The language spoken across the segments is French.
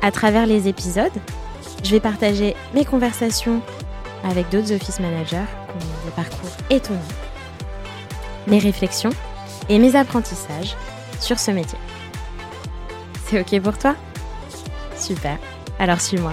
À travers les épisodes, je vais partager mes conversations avec d'autres office managers des parcours étonnants, mes réflexions et mes apprentissages sur ce métier. C'est OK pour toi? Super, alors suis-moi.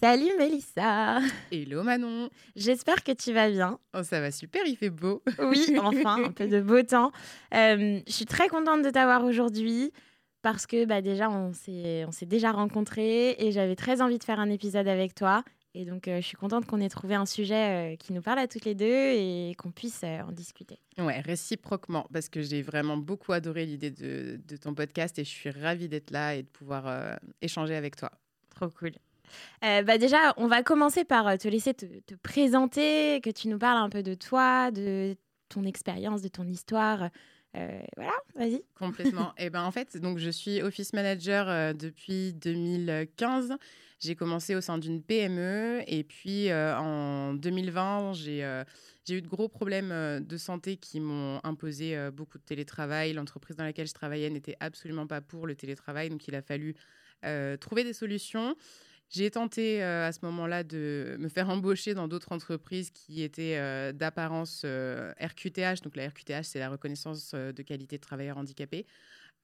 Salut Mélissa Hello Manon J'espère que tu vas bien. Oh ça va super, il fait beau. Oui, enfin, un peu de beau temps. Euh, je suis très contente de t'avoir aujourd'hui parce que bah, déjà, on s'est déjà rencontrés et j'avais très envie de faire un épisode avec toi. Et donc, euh, je suis contente qu'on ait trouvé un sujet euh, qui nous parle à toutes les deux et qu'on puisse en discuter. Ouais, réciproquement, parce que j'ai vraiment beaucoup adoré l'idée de, de, ton podcast et je suis ravie d'être là et de pouvoir échanger avec toi. Trop cool. Euh, bah déjà, on va commencer par euh, te laisser te, présenter, que tu nous parles un peu de toi, de ton expérience, de ton histoire. Euh, voilà, vas-y. Complètement. et eh ben en fait, donc je suis office manager depuis 2015. J'ai commencé au sein d'une PME et puis en 2020, j'ai j'ai eu de gros problèmes de santé qui m'ont imposé beaucoup de télétravail. L'entreprise dans laquelle je travaillais n'était absolument pas pour le télétravail, donc il a fallu trouver des solutions. J'ai tenté euh, à ce moment-là de me faire embaucher dans d'autres entreprises qui étaient euh, d'apparence RQTH. Euh, donc la RQTH, c'est la reconnaissance de qualité de travailleurs handicapés.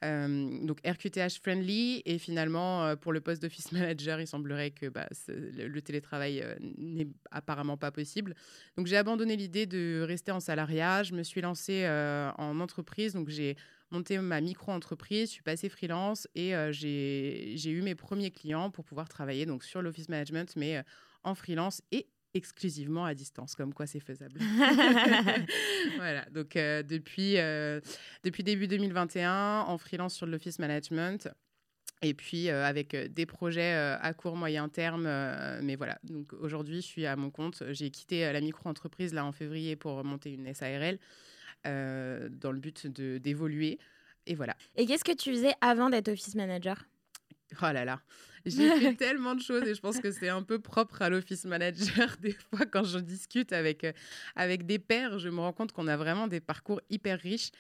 donc RQTH friendly et finalement pour le poste d'office manager il semblerait que bah, le, le, télétravail n'est apparemment pas possible donc j'ai abandonné l'idée de rester en salariat je me suis lancée en entreprise donc j'ai monté ma micro-entreprise, je suis passée freelance et euh, j'ai eu mes premiers clients pour pouvoir travailler donc sur l'office management, mais euh, en freelance et exclusivement à distance, comme quoi c'est faisable. voilà, donc euh, depuis, depuis début 2021, en freelance sur l'office management. Et puis avec des projets à court moyen terme, mais voilà. Donc aujourd'hui, je suis à mon compte. J'ai quitté la micro-entreprise là en février pour monter une SARL. Euh, dans le but d'évoluer. Et voilà. Et qu'est-ce que tu faisais avant d'être office manager? Oh là là, j'ai fait tellement de choses et je pense que c'est un peu propre à l'office manager. Des fois, quand je discute avec, euh, avec des pairs, je me rends compte qu'on a vraiment des parcours hyper riches.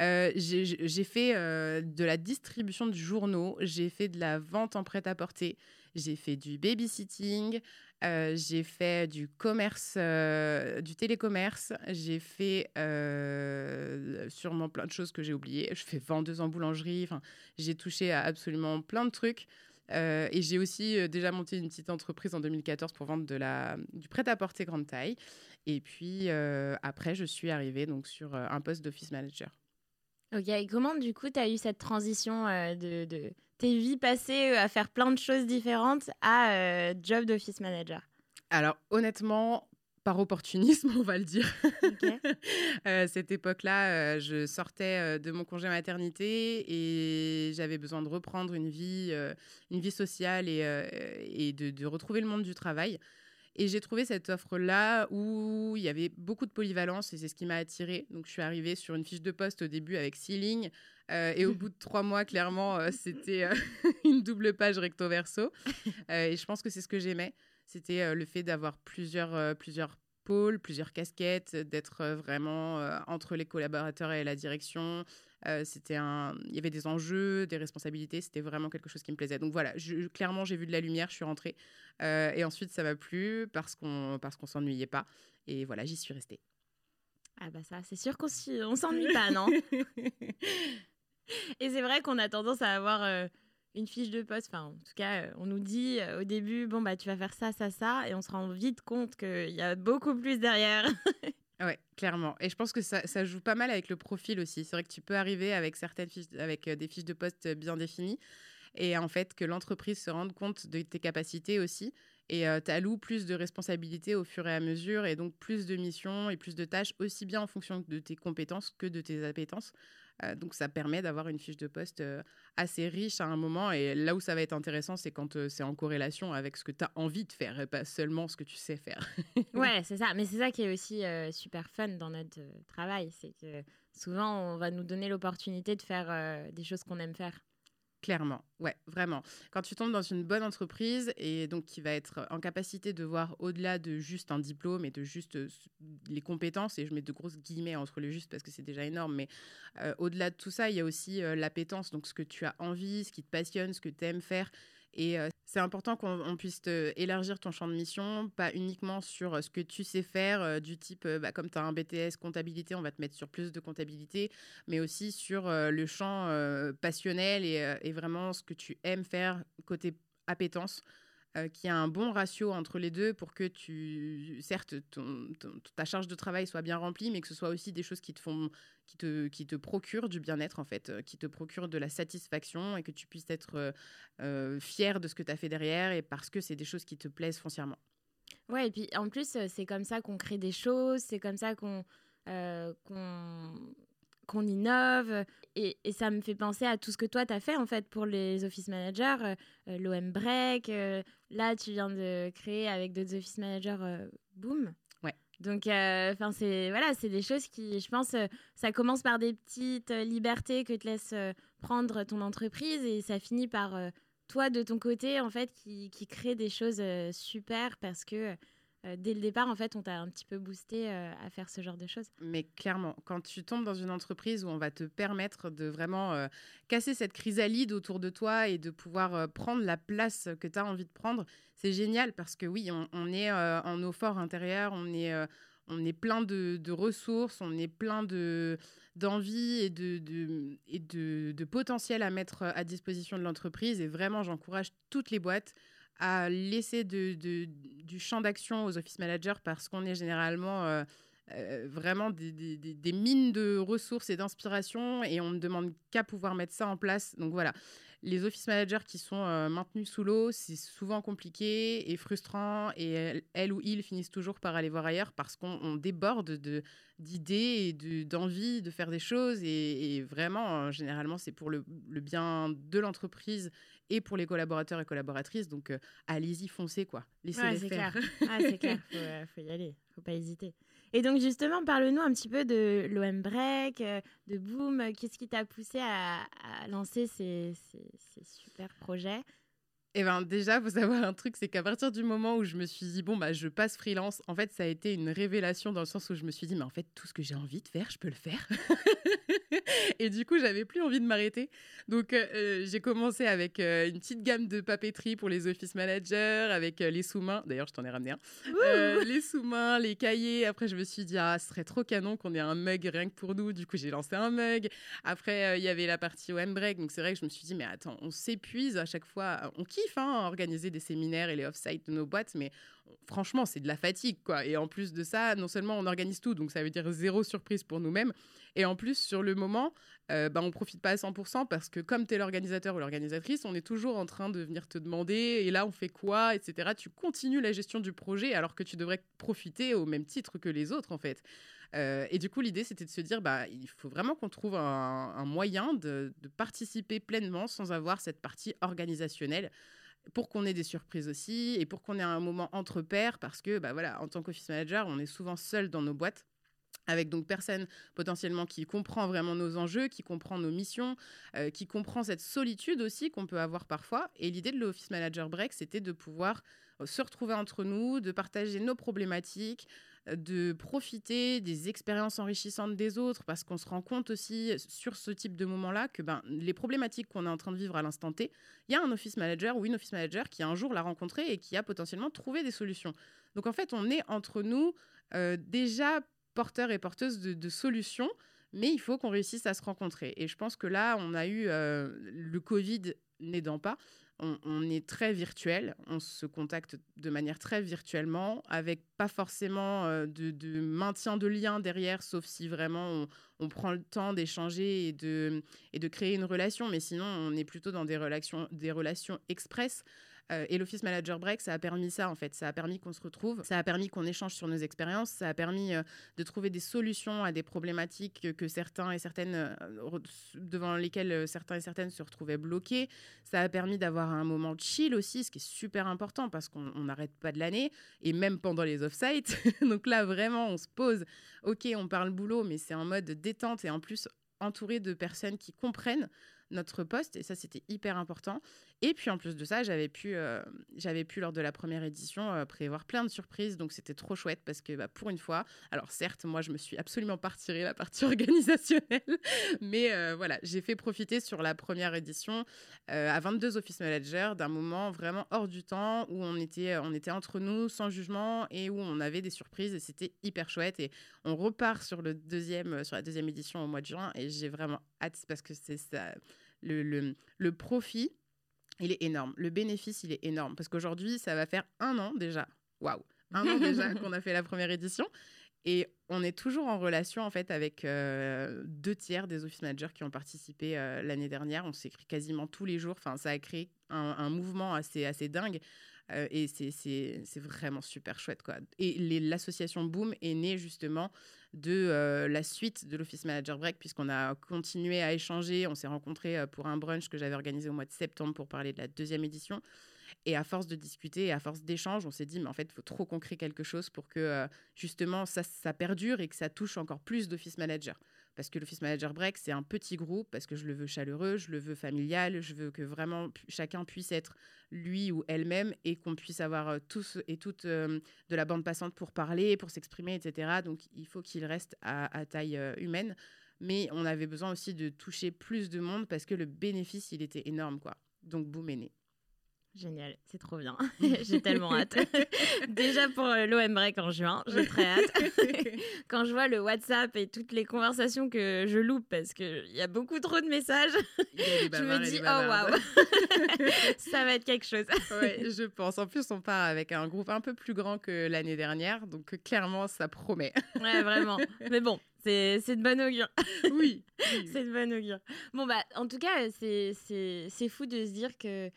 Euh, j'ai fait de la distribution de journaux, j'ai fait de la vente en prêt-à-porter, j'ai fait du babysitting, euh, j'ai fait du commerce, euh, du télécommerce. J'ai fait euh, sûrement plein de choses que j'ai oubliées. Je fais vendeuse en boulangerie. J'ai touché à absolument plein de trucs. et j'ai aussi déjà monté une petite entreprise en 2014 pour vendre de la, du prêt-à-porter grande taille. Et puis après, je suis arrivée donc sur un poste d'office manager. Ok, et comment du coup tu as eu cette transition de, tes vies passées euh, à faire plein de choses différentes à euh, job d'office manager? Alors honnêtement, par opportunisme, on va le dire. euh, cette époque-là, euh, je sortais de mon congé maternité et j'avais besoin de reprendre une vie, une vie sociale et, et de, de, retrouver le monde du travail. Et j'ai trouvé cette offre-là où il y avait beaucoup de polyvalence et c'est ce qui m'a attirée. Donc, je suis arrivée sur une fiche de poste au début avec six lignes. Euh, et au bout de trois mois, clairement, euh, c'était euh, une double page recto verso. et je pense que c'est ce que j'aimais. C'était le fait d'avoir plusieurs, plusieurs pôles, plusieurs casquettes, d'être vraiment entre les collaborateurs et la direction. C'était un... Il y avait des enjeux, des responsabilités. C'était vraiment quelque chose qui me plaisait. Donc voilà, je, clairement, j'ai vu de la lumière, je suis rentrée. et ensuite, ça m'a plu parce qu'on parce qu'on s'ennuyait pas. Et voilà, j'y suis restée. Ah bah ça, c'est sûr qu'on s'ennuie pas, non Et c'est vrai qu'on a tendance à avoir euh, une fiche de poste. Enfin, en tout cas, euh, on nous dit euh, au début, bon, bah, tu vas faire ça, ça, ça. Et on se rend vite compte qu'il y a beaucoup plus derrière. Oui, clairement. Et je pense que ça, joue pas mal avec le profil aussi. C'est vrai que tu peux arriver avec certaines fiches, avec des fiches de poste bien définies. Et en fait, que l'entreprise se rende compte de tes capacités aussi. Et tu alloues plus de responsabilités au fur et à mesure. Et donc plus de missions et plus de tâches, aussi bien en fonction de tes compétences que de tes appétences. Donc ça permet d'avoir une fiche de poste assez riche à un moment. Et là où ça va être intéressant, c'est quand c'est en corrélation avec ce que tu as envie de faire et pas seulement ce que tu sais faire. ouais, c'est ça. Mais c'est ça qui est aussi super fun dans notre travail. C'est que souvent, on va nous donner l'opportunité de faire des choses qu'on aime faire. Clairement, ouais, vraiment. Quand tu tombes dans une bonne entreprise et donc qui va être en capacité de voir au-delà de juste un diplôme et de juste euh, les compétences, et je mets de grosses guillemets entre le juste parce que c'est déjà énorme, mais euh, au-delà de tout ça, il y a aussi euh, l'appétence, donc ce que tu as envie, ce qui te passionne, ce que tu aimes faire. Et c'est important qu'on puisse élargir ton champ de mission, pas uniquement sur ce que tu sais faire, du type, bah, comme tu as un BTS comptabilité, on va te mettre sur plus de comptabilité, mais aussi sur le champ passionnel et, et, vraiment ce que tu aimes faire côté appétence. Euh, qu'il y a un bon ratio entre les deux pour que tu, certes, ta charge de travail soit bien remplie, mais que ce soit aussi des choses qui te font, qui te, qui te procurent du bien-être en fait, euh, qui te procurent de la satisfaction et que tu puisses être euh, fier de ce que tu as fait derrière et parce que c'est des choses qui te plaisent foncièrement. Ouais, et puis en plus, c'est comme ça qu'on crée des choses, c'est comme ça qu'on qu'on qu'on innove. Et, ça me fait penser à tout ce que toi, tu as fait en fait pour les office managers, euh, euh, l'OM Break. Euh, là, tu viens de créer avec d'autres office managers Boom. Donc, enfin, c'est voilà, c'est des choses qui, je pense, ça commence par des petites libertés que te laisse prendre ton entreprise et ça finit par toi de ton côté en fait qui, qui crée des choses super parce que euh, dès le départ, en fait, on t'a un petit peu boosté euh, à faire ce genre de choses. Mais clairement, quand tu tombes dans une entreprise où on va te permettre de vraiment euh, casser cette chrysalide autour de toi et de pouvoir prendre la place que tu as envie de prendre, c'est génial parce que oui, on, est en eau fort intérieur, on est, on est plein de, ressources, on est plein de d'envie et, de, de, et de, de potentiel à mettre à disposition de l'entreprise. Et vraiment, j'encourage toutes les boîtes à laisser du champ d'action aux office managers parce qu'on est généralement euh, euh, vraiment des, mines de ressources et d'inspiration et on ne demande qu'à pouvoir mettre ça en place. Donc voilà, les office managers qui sont euh, maintenus sous l'eau, c'est souvent compliqué et frustrant et elles, ou ils finissent toujours par aller voir ailleurs parce qu'on déborde d'idées et d'envie de, faire des choses et, vraiment, généralement, c'est pour le, le, bien de l'entreprise et pour les collaborateurs et collaboratrices. Donc, euh, allez-y, foncez, quoi. Laissez-les faire. Clair. ah, c'est clair, il faut, faut, y aller, faut pas hésiter. Et donc, justement, parle-nous un petit peu de l'OM Break, euh, de Boom. Qu'est-ce qui t'a poussé à, à lancer ces, ces, ces super projets? Eh bien, déjà, il faut savoir un truc, c'est qu'à partir du moment où je me suis dit, bon, bah, je passe freelance, en fait, ça a été une révélation dans le sens où je me suis dit, mais en fait, tout ce que j'ai envie de faire, je peux le faire. et du coup, j'avais plus envie de m'arrêter. Donc, euh, euh, j'ai commencé avec euh, une petite gamme de papeterie pour les office managers, avec les sous-mains. D'ailleurs, je t'en ai ramené un. les sous-mains, les cahiers. Après, je me suis dit, ah, ce serait trop canon qu'on ait un mug rien que pour nous. Du coup, j'ai lancé un mug. Après, il y avait la partie OM Break. Donc, c'est vrai que je me suis dit, mais attends, on s'épuise à chaque fois. On kiffe hein, organiser des séminaires et les off-site de nos boîtes, mais franchement, c'est de la fatigue, quoi. Et en plus de ça, non seulement on organise tout, donc ça veut dire zéro surprise pour nous-mêmes, et en plus, sur le moment, euh, bah, on profite pas à 100% parce que comme tu es l'organisateur ou l'organisatrice, on est toujours en train de venir te demander, et là, on fait quoi, etc. Tu continues la gestion du projet alors que tu devrais profiter au même titre que les autres, en fait. Euh, et du coup, l'idée, c'était de se dire, bah, il faut vraiment qu'on trouve un, moyen de, de participer pleinement sans avoir cette partie organisationnelle pour qu'on ait des surprises aussi et pour qu'on ait un moment entre pairs parce que bah voilà en tant qu'office manager on est souvent seul dans nos boîtes avec donc personne potentiellement qui comprend vraiment nos enjeux, qui comprend nos missions, euh, qui comprend cette solitude aussi qu'on peut avoir parfois. Et l'idée de l'Office Manager Break, c'était de pouvoir euh, se retrouver entre nous, de partager nos problématiques, de profiter des expériences enrichissantes des autres, parce qu'on se rend compte aussi sur ce type de moment-là que ben, les problématiques qu'on est en train de vivre à l'instant T, il y a un office manager ou une office manager qui un jour l'a rencontré et qui a potentiellement trouvé des solutions. Donc en fait, on est entre nous euh, déjà porteurs et porteuses de, solutions, mais il faut qu'on réussisse à se rencontrer. Et je pense que là, on a eu euh, le Covid n'aidant pas, on, est très virtuel, on se contacte de manière très virtuellement, avec pas forcément euh, de, maintien de lien derrière, sauf si vraiment on, prend le temps d'échanger et de, créer une relation. Mais sinon, on est plutôt dans des relations, des relations euh, et l'Office Manager Break, ça a permis ça, en fait. Ça a permis qu'on se retrouve, ça a permis qu'on échange sur nos expériences, ça a permis euh, de trouver des solutions à des problématiques que certains et certaines, euh, devant lesquelles certains et certaines se retrouvaient bloqués. Ça a permis d'avoir un moment chill aussi, ce qui est super important parce qu'on n'arrête pas de l'année, et même pendant les off-sites. Donc là, vraiment, on se pose. Ok, on parle boulot, mais c'est en mode détente et en plus entouré de personnes qui comprennent notre poste et ça c'était hyper important. Et puis en plus de ça, j'avais pu, euh, j'avais pu lors de la première édition euh, prévoir plein de surprises, donc c'était trop chouette parce que bah, pour une fois, alors certes moi je me suis absolument pas retirée la partie organisationnelle, mais euh, voilà j'ai fait profiter sur la première édition à 22 office managers d'un moment vraiment hors du temps où on était, on était entre nous sans jugement et où on avait des surprises et c'était hyper chouette et on repart sur le deuxième, sur la deuxième édition au mois de juin et j'ai vraiment hâte parce que c'est ça le, le, profit, il est énorme. Le bénéfice, il est énorme. Parce qu'aujourd'hui, ça va faire un an déjà. Waouh! Un an déjà qu'on a fait la première édition. Et on est toujours en relation en fait avec euh, deux tiers des office managers qui ont participé euh, l'année dernière. On s'écrit quasiment tous les jours. Enfin, ça a créé un, un mouvement assez, assez dingue. Euh, et c'est vraiment super chouette. Quoi. Et l'association Boom est née justement de euh, la suite de l'Office Manager Break, puisqu'on a continué à échanger. On s'est rencontrés euh, pour un brunch que j'avais organisé au mois de septembre pour parler de la deuxième édition. Et à force de discuter et à force d'échanges, on s'est dit, mais en fait, il faut trop qu'on quelque chose pour que justement ça, ça perdure et que ça touche encore plus d'office managers parce que l'Office Manager Break, c'est un petit groupe, parce que je le veux chaleureux, je le veux familial, je veux que vraiment chacun puisse être lui ou elle-même et qu'on puisse avoir euh, tous et toutes euh, de la bande passante pour parler, pour s'exprimer, etc. Donc il faut qu'il reste à, taille euh, humaine. Mais on avait besoin aussi de toucher plus de monde parce que le bénéfice, il était énorme. quoi. Donc boum est né. Génial, c'est trop bien. j'ai tellement hâte. Déjà pour euh, l'OM Break en juin, j'ai très hâte. Quand je vois le WhatsApp et toutes les conversations que je loupe parce qu'il y a beaucoup trop de messages, je me dis, oh waouh, ça va être quelque chose. oui, je pense. En plus, on part avec un groupe un peu plus grand que l'année dernière, donc clairement, ça promet. ouais, vraiment. Mais bon, c'est de bonne augure. Oui. c'est de bonne augure. Bon, bah, en tout cas, c'est fou de se dire que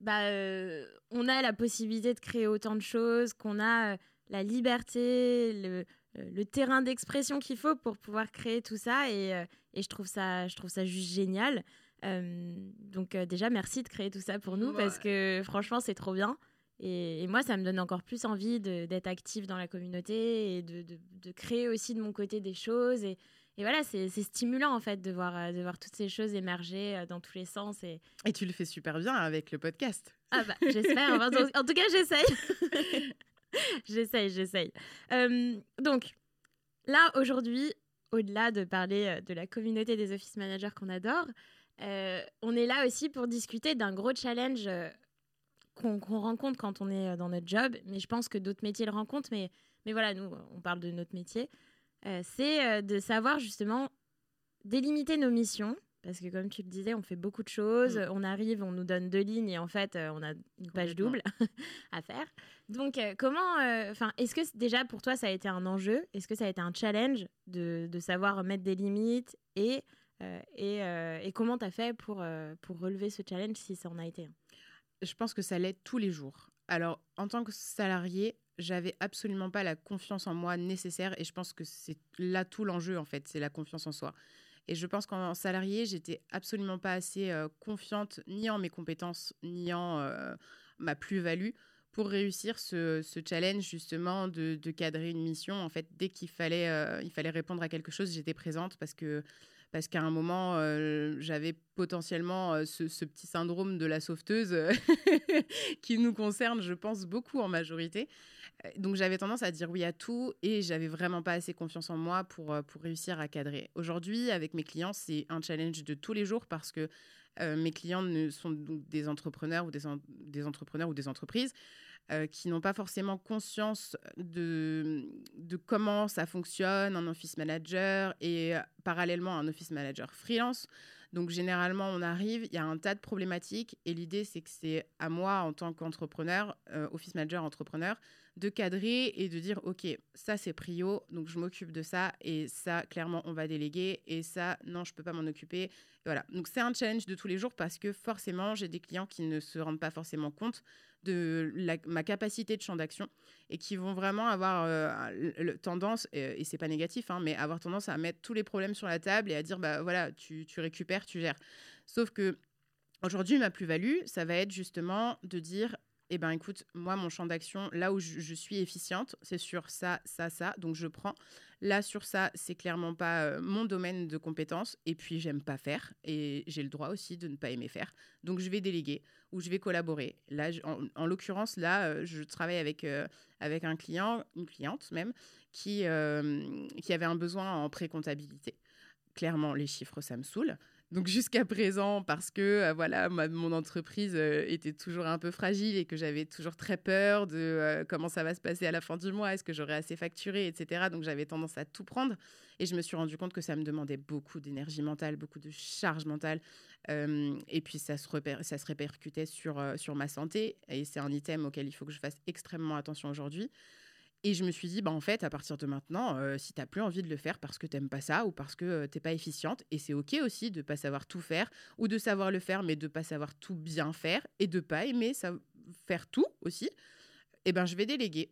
bah, euh, on a la possibilité de créer autant de choses, qu'on a euh, la liberté, le, euh, le terrain d'expression qu'il faut pour pouvoir créer tout ça. Et, et, je, trouve ça, je trouve ça juste génial. donc déjà, merci de créer tout ça pour nous parce que franchement, c'est trop bien. Et, moi, ça me donne encore plus envie d'être active dans la communauté et de, de, de, créer aussi de mon côté des choses. Et, et voilà, c'est stimulant en fait de voir, euh, de voir toutes ces choses émerger euh, dans tous les sens. Et, et tu le fais super bien avec le podcast. Ah bah, j'espère. en tout cas, j'essaye. j'essaye, j'essaye. Euh, donc, là, aujourd'hui, au-delà de parler de la communauté des office managers qu'on adore, on est là aussi pour discuter d'un gros challenge qu'on rencontre quand on est dans notre job. Mais je pense que d'autres métiers le rencontrent. Mais, mais voilà, nous, on parle de notre métier. Euh, c'est euh, de savoir justement délimiter nos missions. Parce que comme tu le disais, on fait beaucoup de choses. Mm. On arrive, on nous donne deux lignes et en fait, euh, on a une page double à faire. Donc, comment, enfin, est-ce que déjà pour toi ça a été un enjeu? Est-ce que ça a été un challenge de, de savoir mettre des limites et et, et, comment tu as fait pour, pour relever ce challenge si ça en a été Je pense que ça l'aide tous les jours. Alors, en tant que salarié, j'avais absolument pas la confiance en moi nécessaire et je pense que c'est là tout l'enjeu en fait, c'est la confiance en soi. Et je pense qu'en salarié, j'étais absolument pas assez euh, confiante ni en mes compétences ni en euh, ma plus-value pour réussir ce, challenge justement de, cadrer une mission. En fait, dès qu'il fallait, euh, il fallait répondre à quelque chose, j'étais présente parce que parce qu'à un moment, euh, j'avais potentiellement euh, ce, petit syndrome de la sauveteuse qui nous concerne, je pense, beaucoup en majorité. Donc j'avais tendance à dire oui à tout et j'avais vraiment pas assez confiance en moi pour, pour réussir à cadrer. Aujourd'hui, avec mes clients, c'est un challenge de tous les jours parce que mes clients sont des entrepreneurs ou des, entrepreneurs ou des entreprises euh, qui n'ont pas forcément conscience de, comment ça fonctionne un office manager et euh, parallèlement un office manager freelance. Donc généralement, on arrive, il y a un tas de problématiques et l'idée, c'est que c'est à moi, en tant qu'entrepreneur, euh, office manager entrepreneur, de cadrer et de dire, OK, ça c'est prio, donc je m'occupe de ça et ça, clairement, on va déléguer et ça, non, je peux pas m'en occuper. voilà. Donc c'est un challenge de tous les jours parce que forcément, j'ai des clients qui ne se rendent pas forcément compte de ma capacité de champ d'action et qui vont vraiment avoir euh, tendance, et, et c'est pas négatif, hein, mais avoir tendance à mettre tous les problèmes sur la table et à dire bah voilà, tu, tu récupères, tu gères. Sauf que aujourd'hui, ma plus-value, ça va être justement de dire eh ben écoute, moi, mon champ d'action, là où je, suis efficiente, c'est sur ça, ça, ça. Donc, je prends. Là, sur ça, c'est clairement pas euh, mon domaine de compétence. Et puis, j'aime pas faire. Et j'ai le droit aussi de ne pas aimer faire. Donc, je vais déléguer ou je vais collaborer. Là, en, l'occurrence, là, euh, je travaille avec, euh, avec un client, une cliente même, qui, qui avait un besoin en pré-comptabilité. Clairement, les chiffres, ça me saoule. Donc jusqu'à présent, parce que euh, voilà, mon entreprise euh, était toujours un peu fragile et que j'avais toujours très peur de euh, comment ça va se passer à la fin du mois, est-ce que j'aurai assez facturé, etc. Donc j'avais tendance à tout prendre et je me suis rendu compte que ça me demandait beaucoup d'énergie mentale, beaucoup de charge mentale et puis ça se, ça se répercutait sur, sur ma santé et c'est un item auquel il faut que je fasse extrêmement attention aujourd'hui. Et je me suis dit, bah, en fait, à partir de maintenant, euh, si tu n'as plus envie de le faire parce que tu n'aimes pas ça ou parce que euh, tu n'es pas efficiente, et c'est OK aussi de ne pas savoir tout faire ou de savoir le faire mais de ne pas savoir tout bien faire et de ne pas aimer ça, faire tout aussi, eh ben, je vais déléguer.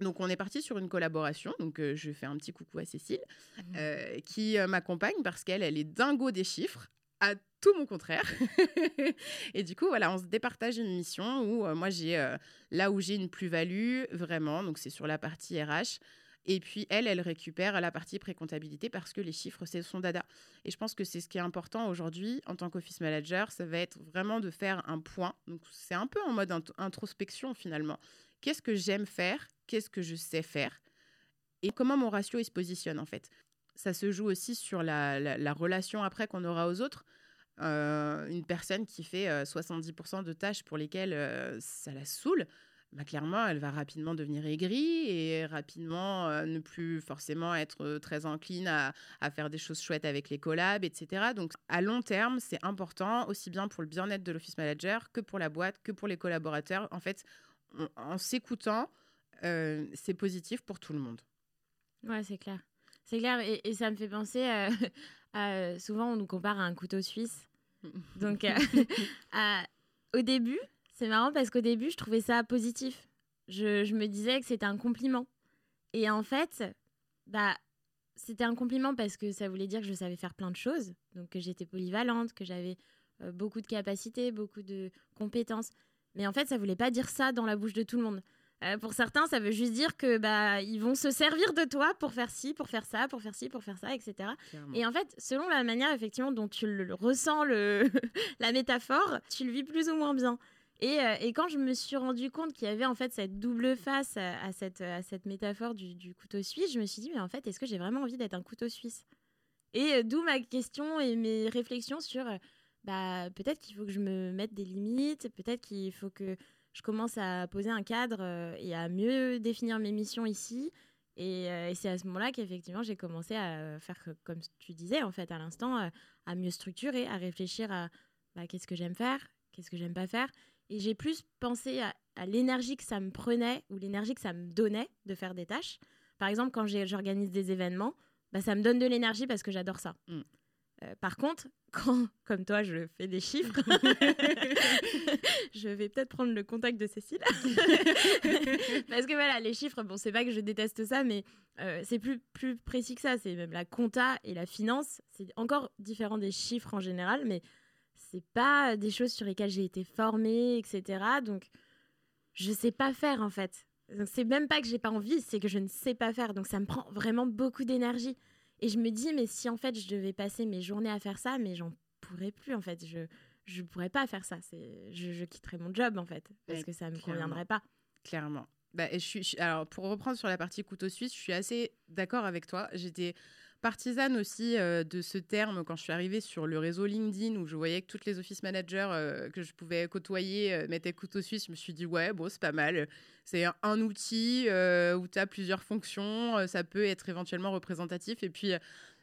Donc on est parti sur une collaboration. Donc euh, je fais un petit coucou à Cécile mmh. qui m'accompagne parce qu'elle elle est dingo des chiffres à tout mon contraire. et du coup, voilà, on se départage une mission où euh, moi, j'ai euh, là où j'ai une plus-value, vraiment, donc c'est sur la partie RH. Et puis, elle, elle récupère la partie pré-comptabilité parce que les chiffres, c'est son dada. Et je pense que c'est ce qui est important aujourd'hui en tant qu'office manager, ça va être vraiment de faire un point. Donc, c'est un peu en mode introspection finalement. Qu'est-ce que j'aime faire? Qu'est-ce que je sais faire? Et comment mon ratio, il se positionne en fait? Ça se joue aussi sur la, relation après qu'on aura aux autres. Euh, une personne qui fait 70% euh, de tâches pour lesquelles euh, ça la saoule, bah, clairement, elle va rapidement devenir aigrie et rapidement ne plus forcément être très encline à, faire des choses chouettes avec les collabs, etc. Donc, à long terme, c'est important, aussi bien pour le bien-être de l'office manager que pour la boîte, que pour les collaborateurs. En fait, en s'écoutant, c'est positif pour tout le monde. Ouais, c'est clair. C'est clair, et, ça me fait penser à, souvent on nous compare à un couteau suisse. Donc, euh, au début, c'est marrant parce qu'au début, je trouvais ça positif. Je, me disais que c'était un compliment. Et en fait, bah, c'était un compliment parce que ça voulait dire que je savais faire plein de choses, donc que j'étais polyvalente, que j'avais euh, beaucoup de capacités, beaucoup de compétences. Mais en fait, ça voulait pas dire ça dans la bouche de tout le monde. Euh, pour certains, ça veut juste dire que bah ils vont se servir de toi pour faire ci, pour faire ça, pour faire ci, pour faire ça, etc. Et en fait, selon la manière effectivement dont tu le, ressens le la métaphore, tu le vis plus ou moins bien. Et, euh, et quand je me suis rendu compte qu'il y avait en fait cette double face à, cette, à cette métaphore du, du, couteau suisse, je me suis dit mais en fait est-ce que j'ai vraiment envie d'être un couteau suisse? Et euh, d'où ma question et mes réflexions sur bah peut-être qu'il faut que je me mette des limites, peut-être qu'il faut que je commence à poser un cadre euh, et à mieux définir mes missions ici. Euh, et, c'est à ce moment-là qu'effectivement, j'ai commencé à faire, comme tu disais, en fait, à l'instant, euh, à mieux structurer, à réfléchir à bah, qu'est-ce que j'aime faire, qu'est-ce que j'aime pas faire. Et j'ai plus pensé à, l'énergie que ça me prenait ou l'énergie que ça me donnait de faire des tâches. Par exemple, quand j'organise des événements, bah, ça me donne de l'énergie parce que j'adore ça. Mm. Euh, par contre, quand, comme toi, je fais des chiffres, je vais peut-être prendre le contact de Cécile. Parce que voilà, les chiffres, bon, c'est pas que je déteste ça, mais euh, c'est plus, plus précis que ça. C'est même la compta et la finance. C'est encore différent des chiffres en général, mais c'est pas des choses sur lesquelles j'ai été formée, etc. Donc, je sais pas faire en fait. C'est même pas que j'ai pas envie, c'est que je ne sais pas faire. Donc, ça me prend vraiment beaucoup d'énergie. Et je me dis, mais si en fait je devais passer mes journées à faire ça, mais j'en pourrais plus en fait. Je je pourrais pas faire ça. C'est je, je quitterais mon job en fait parce que ça me conviendrait pas. Clairement. Bah, je suis, alors pour reprendre sur la partie couteau suisse, je suis assez d'accord avec toi. J'étais partisane aussi euh, de ce terme quand je suis arrivée sur le réseau LinkedIn où je voyais que toutes les office managers euh, que je pouvais côtoyer euh, mettaient couteau suisse. Je me suis dit, ouais, bon, c'est pas mal. C'est un, outil où tu as plusieurs fonctions. ça peut être éventuellement représentatif. Et puis,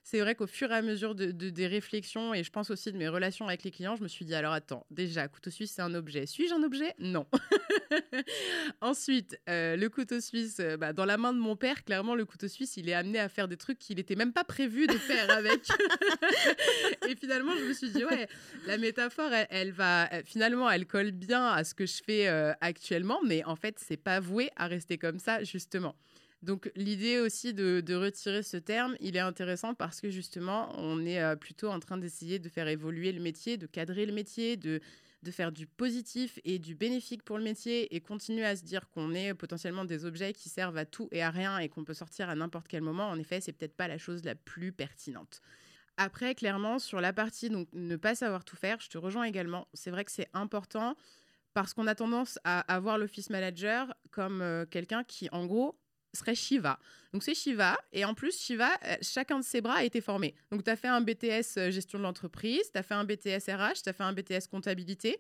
c'est vrai qu'au fur et à mesure de, des réflexions et je pense aussi de mes relations avec les clients, je me suis dit alors attends, déjà, couteau suisse, c'est un objet. Suis-je un objet? Non. Ensuite, euh, le couteau suisse, euh, bah, dans la main de mon père, clairement, le couteau suisse, il est amené à faire des trucs qu'il n'était même pas prévu de faire avec. et finalement, je me suis dit, ouais, la métaphore, elle, va, finalement, elle colle bien à ce que je fais euh, actuellement, mais en fait, c'est pas voué à rester comme ça, justement. Donc l'idée aussi de, retirer ce terme, il est intéressant parce que justement, on est euh, plutôt en train d'essayer de faire évoluer le métier, de cadrer le métier, de, de faire du positif et du bénéfique pour le métier et continuer à se dire qu'on est potentiellement des objets qui servent à tout et à rien et qu'on peut sortir à n'importe quel moment. En effet, c'est peut-être pas la chose la plus pertinente. Après, clairement, sur la partie donc ne pas savoir tout faire, je te rejoins également. C'est vrai que c'est important parce qu'on a tendance à avoir l'office manager comme euh, quelqu'un qui, en gros, serait Shiva. Donc c'est Shiva, et en plus Shiva, euh, chacun de ses bras a été formé. Donc tu as fait un BTS euh, gestion de l'entreprise, tu as fait un BTS RH, tu as fait un BTS comptabilité.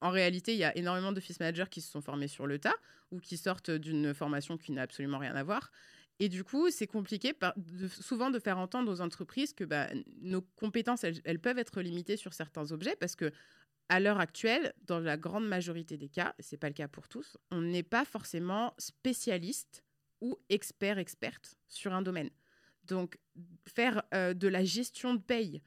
En réalité, il y a énormément d'office managers qui se sont formés sur le tas ou qui sortent d'une formation qui n'a absolument rien à voir. Et du coup, c'est compliqué souvent de faire entendre aux entreprises que bah, nos compétences, elles, peuvent être limitées sur certains objets parce que à l'heure actuelle, dans la grande majorité des cas, et ce n'est pas le cas pour tous, on n'est pas forcément spécialiste ou expert, experte sur un domaine. Donc, faire euh, de la gestion de paye,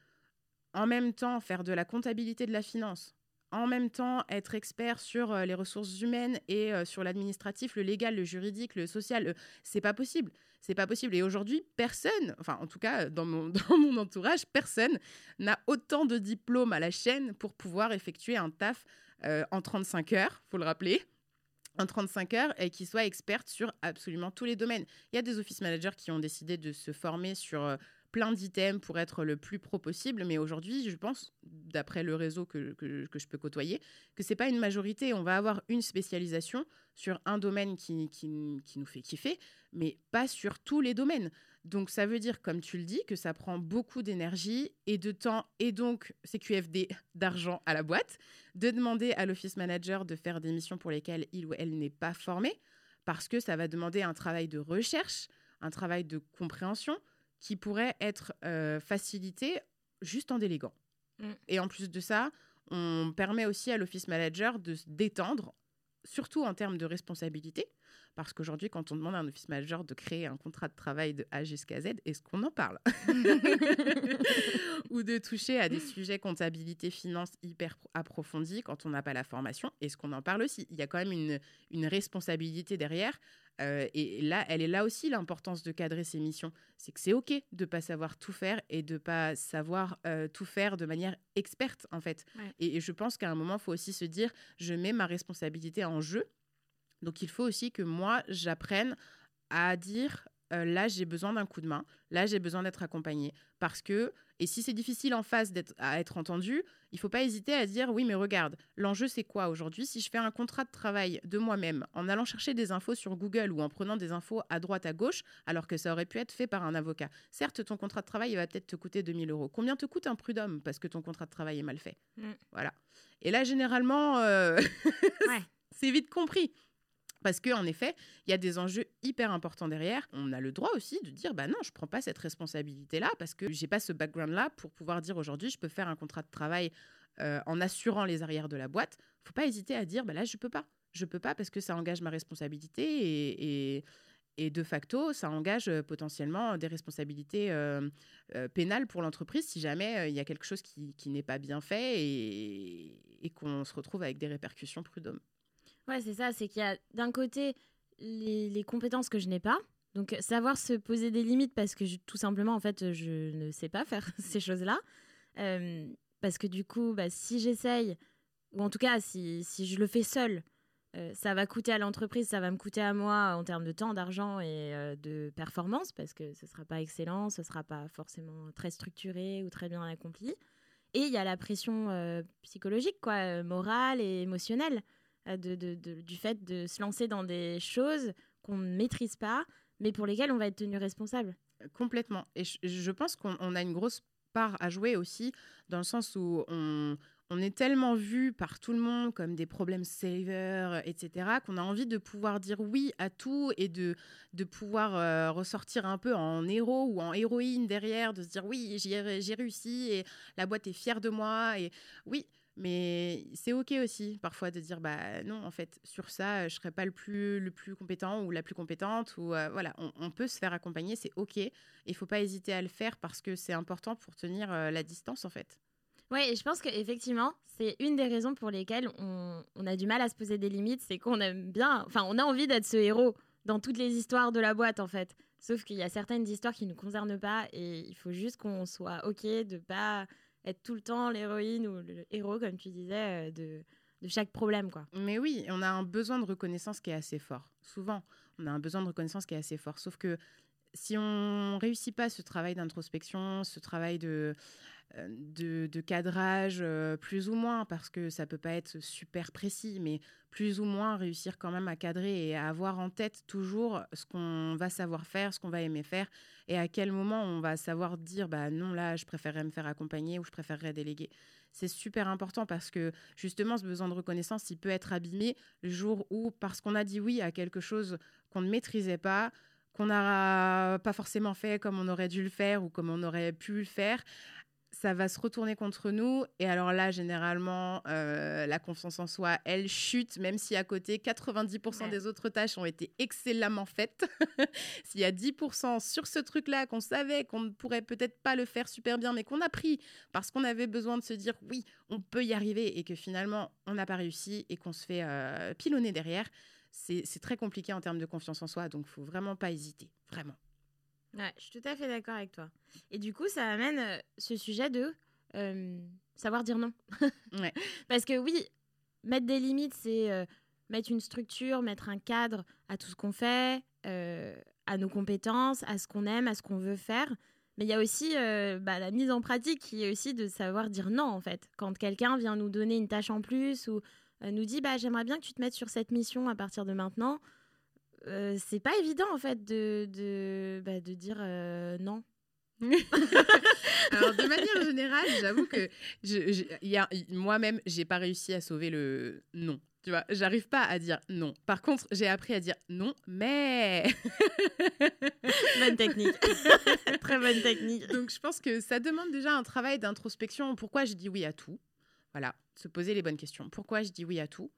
en même temps faire de la comptabilité de la finance, en même temps être expert sur euh, les ressources humaines et euh, sur l'administratif, le légal, le juridique, le social, c'est pas possible. C'est pas possible. Et aujourd'hui, personne, enfin en tout cas dans mon, dans mon entourage, personne n'a autant de diplômes à la chaîne pour pouvoir effectuer un taf en 35 heures, faut le rappeler en 35 heures et qui soit experte sur absolument tous les domaines. Il y a des office managers qui ont décidé de se former sur euh, plein d'items pour être le plus pro possible, mais aujourd'hui, je pense, d'après le réseau que, que, je peux côtoyer, que c'est pas une majorité. On va avoir une spécialisation sur un domaine qui, qui, qui nous fait kiffer, mais pas sur tous les domaines. Donc ça veut dire, comme tu le dis, que ça prend beaucoup d'énergie et de temps et donc CQFD d'argent à la boîte, de demander à l'office manager de faire des missions pour lesquelles il ou elle n'est pas formé, parce que ça va demander un travail de recherche, un travail de compréhension qui pourrait être euh, facilité juste en déléguant. Mm. Et en plus de ça, on permet aussi à l'office manager de se détendre, surtout en termes de responsabilité, parce qu'aujourd'hui, quand on demande à un office manager de créer un contrat de travail de A jusqu'à Z, est-ce qu'on en parle Ou de toucher à des sujets comptabilité, finance hyper approfondis quand on n'a pas la formation, est-ce qu'on en parle aussi? Il y a quand même une, une responsabilité derrière. Euh, et là, elle est là aussi l'importance de cadrer ses missions. C'est que c'est OK de ne pas savoir tout faire et de ne pas savoir euh, tout faire de manière experte, en fait. Et, et, je pense qu'à un moment, il faut aussi se dire, je mets ma responsabilité en jeu donc il faut aussi que moi, j'apprenne à dire euh, là j'ai besoin d'un coup de main, là j'ai besoin d'être accompagné. Parce que, et si c'est difficile en face d'être, à être entendu, il faut pas hésiter à dire oui mais regarde, l'enjeu c'est quoi aujourd'hui? Si je fais un contrat de travail de moi-même en allant chercher des infos sur Google ou en prenant des infos à droite à gauche, alors que ça aurait pu être fait par un avocat. Certes, ton contrat de travail va peut-être te coûter 2000 euros. Combien te coûte un prud'homme? Parce que ton contrat de travail est mal fait mm. Voilà. Et là généralement, euh, c'est vite compris. Parce qu'en effet, il y a des enjeux hyper importants derrière. On a le droit aussi de dire bah non, je prends pas cette responsabilité-là parce que j'ai pas ce background-là pour pouvoir dire aujourd'hui je peux faire un contrat de travail euh, en assurant les arrières de la boîte. Faut pas hésiter à dire bah là je peux pas. Je peux pas parce que ça engage ma responsabilité et, de facto, ça engage euh, potentiellement des responsabilités euh, pénales pour l'entreprise si jamais il y a quelque chose qui, n'est pas bien fait et, et qu'on se retrouve avec des répercussions prud'hommes. Ouais, c'est ça. C'est qu'il y a d'un côté les, compétences que je n'ai pas. Donc, savoir se poser des limites parce que tout simplement, en fait, je ne sais pas faire ces choses-là. Euh, parce que du coup, bah, si j'essaye, ou en tout cas, si, si je le fais seul, euh, ça va coûter à l'entreprise, ça va me coûter à moi en termes de temps, d'argent et euh, de performance, parce que ce ne sera pas excellent, ce ne sera pas forcément très structuré ou très bien accompli. Et il y a la pression psychologique, quoi, morale et émotionnelle. Euh, de, du fait de se lancer dans des choses qu'on ne maîtrise pas, mais pour lesquelles on va être tenu responsable. Complètement. Et je, pense qu'on a une grosse part à jouer aussi, dans le sens où on, on est tellement vu par tout le monde comme des problèmes savers, etc., qu'on a envie de pouvoir dire oui à tout et de, de pouvoir euh, ressortir un peu en héros ou en héroïne derrière, de se dire oui, j'ai réussi et la boîte est fière de moi. Et oui, mais c'est OK aussi parfois de dire bah non, en fait, sur ça, je serai pas le plus, le plus compétent ou la plus compétente. Ou euh, voilà, on, peut se faire accompagner, c'est OK. Il faut pas hésiter à le faire parce que c'est important pour tenir euh, la distance en fait. Oui, et je pense qu'effectivement, c'est une des raisons pour lesquelles on, a du mal à se poser des limites, c'est qu'on aime bien, enfin, on a envie d'être ce héros dans toutes les histoires de la boîte, en fait. Sauf qu'il y a certaines histoires qui ne nous concernent pas et il faut juste qu'on soit OK de pas être tout le temps l'héroïne ou le héros, comme tu disais, euh, de, de chaque problème, quoi. Mais oui, on a un besoin de reconnaissance qui est assez fort. Souvent, on a un besoin de reconnaissance qui est assez fort. Sauf que si on réussit pas ce travail d'introspection, ce travail de, euh, de, cadrage, euh, plus ou moins, parce que ça peut pas être super précis, mais plus ou moins réussir quand même à cadrer et à avoir en tête toujours ce qu'on va savoir faire, ce qu'on va aimer faire, et à quel moment on va savoir dire bah non là je préférerais me faire accompagner ou je préférerais déléguer. C'est super important parce que justement ce besoin de reconnaissance il peut être abîmé le jour où parce qu'on a dit oui à quelque chose qu'on ne maîtrisait pas, qu'on n'a pas forcément fait comme on aurait dû le faire ou comme on aurait pu le faire, ça va se retourner contre nous. Et alors là, généralement, euh, la confiance en soi, elle chute, même si à côté, 90% des autres tâches ont été excellemment faites. S'il y a 10% sur ce truc-là qu'on savait qu'on ne pourrait peut-être pas le faire super bien, mais qu'on a pris parce qu'on avait besoin de se dire oui, on peut y arriver et que finalement, on n'a pas réussi et qu'on se fait euh, pilonner derrière, c'est très compliqué en termes de confiance en soi. Donc, il faut vraiment pas hésiter. Vraiment je suis tout à fait d'accord avec toi. Et du coup, ça amène euh, ce sujet de euh, savoir dire non. Parce que oui, mettre des limites, c'est euh, mettre une structure, mettre un cadre à tout ce qu'on fait, à nos compétences, à ce qu'on aime, à ce qu'on veut faire. Mais il y a aussi bah, la mise en pratique qui est aussi de savoir dire non, en fait. Quand quelqu'un vient nous donner une tâche en plus ou nous dit bah, J'aimerais bien que tu te mettes sur cette mission à partir de maintenant. Euh, c'est pas évident en fait de, de, bah, de dire euh, non. Alors de manière générale, j'avoue que je, moi-même, j'ai pas réussi à sauver le non. Tu vois, j'arrive pas à dire non. Par contre, j'ai appris à dire non, mais. bonne technique. Très bonne technique. Donc, je pense que ça demande déjà un travail d'introspection. Pourquoi je dis oui à tout? Voilà, se poser les bonnes questions. Pourquoi je dis oui à tout?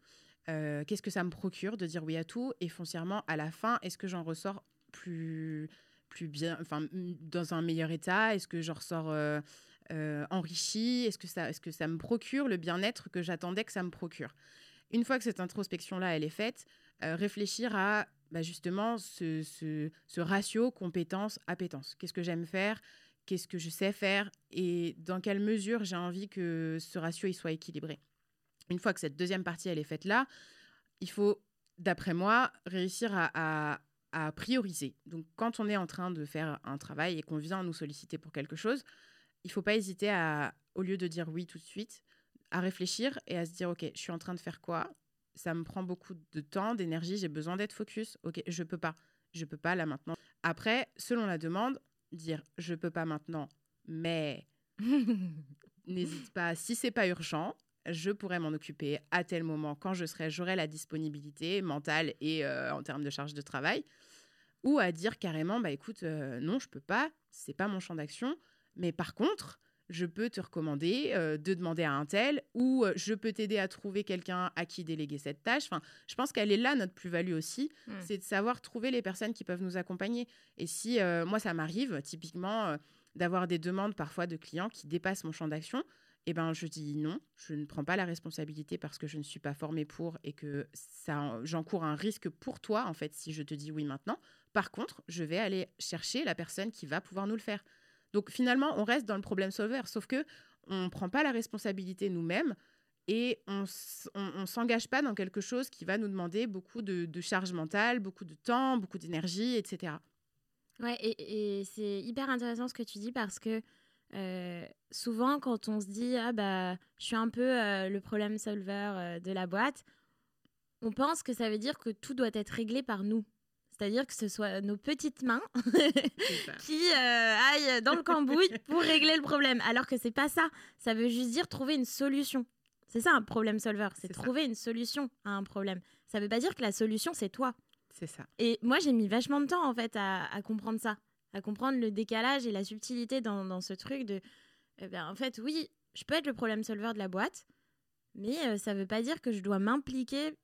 Euh, qu'est-ce que ça me procure de dire oui à tout Et foncièrement, à la fin, est-ce que j'en ressors plus, plus bien, enfin, dans un meilleur état? Est-ce que j'en ressors euh, euh, enrichi? Est-ce que, ça, est que ça me procure le bien-être que j'attendais que ça me procure? Une fois que cette introspection-là, elle est faite, réfléchir à bah, justement ce, ce, ce ratio compétence-appétence. Qu'est-ce que j'aime faire? Qu'est-ce que je sais faire? Et dans quelle mesure j'ai envie que ce ratio il soit équilibré? Une fois que cette deuxième partie, elle est faite là, il faut, d'après moi, réussir à, prioriser. Donc, quand on est en train de faire un travail et qu'on vient nous solliciter pour quelque chose, il faut pas hésiter à, au lieu de dire oui tout de suite, à réfléchir et à se dire, OK, je suis en train de faire quoi? Ça me prend beaucoup de temps, d'énergie, j'ai besoin d'être focus. OK, je peux pas. Je peux pas là maintenant. Après, selon la demande, dire je peux pas maintenant, mais n'hésite pas, si c'est pas urgent, je pourrais m'en occuper à tel moment quand je serai, j'aurai la disponibilité mentale et euh, en termes de charge de travail, ou à dire carrément, bah écoute, euh, non, je peux pas, c'est pas mon champ d'action, mais par contre, je peux te recommander euh, de demander à un tel, ou je peux t'aider à trouver quelqu'un à qui déléguer cette tâche. Enfin, je pense qu'elle est là notre plus-value aussi, mmh. c'est de savoir trouver les personnes qui peuvent nous accompagner. Et si moi ça m'arrive, typiquement, d'avoir des demandes parfois de clients qui dépassent mon champ d'action eh ben, je dis non, je ne prends pas la responsabilité parce que je ne suis pas formée pour et que ça, j'encours un risque pour toi, en fait, si je te dis oui maintenant. Par contre, je vais aller chercher la personne qui va pouvoir nous le faire. Donc finalement, on reste dans le problème solver, sauf que on ne prend pas la responsabilité nous-mêmes et on ne s'engage pas dans quelque chose qui va nous demander beaucoup de, charge mentale, beaucoup de temps, beaucoup d'énergie, etc. Ouais, et c'est hyper intéressant ce que tu dis parce que euh, souvent, quand on se dit ah bah je suis un peu euh, le problème solver euh, de la boîte, on pense que ça veut dire que tout doit être réglé par nous. C'est-à-dire que ce soit nos petites mains qui aillent dans le cambouis pour régler le problème. Alors que c'est pas ça. Ça veut juste dire trouver une solution. C'est ça un problème solver, c'est trouver une solution à un problème. Ça veut pas dire que la solution c'est toi. C'est ça. Et moi j'ai mis vachement de temps en fait à, comprendre ça, à comprendre le décalage et la subtilité dans, ce truc de, eh ben, en fait oui, je peux être le problème solver de la boîte, mais ça euh, ça veut pas dire que je dois m'impliquer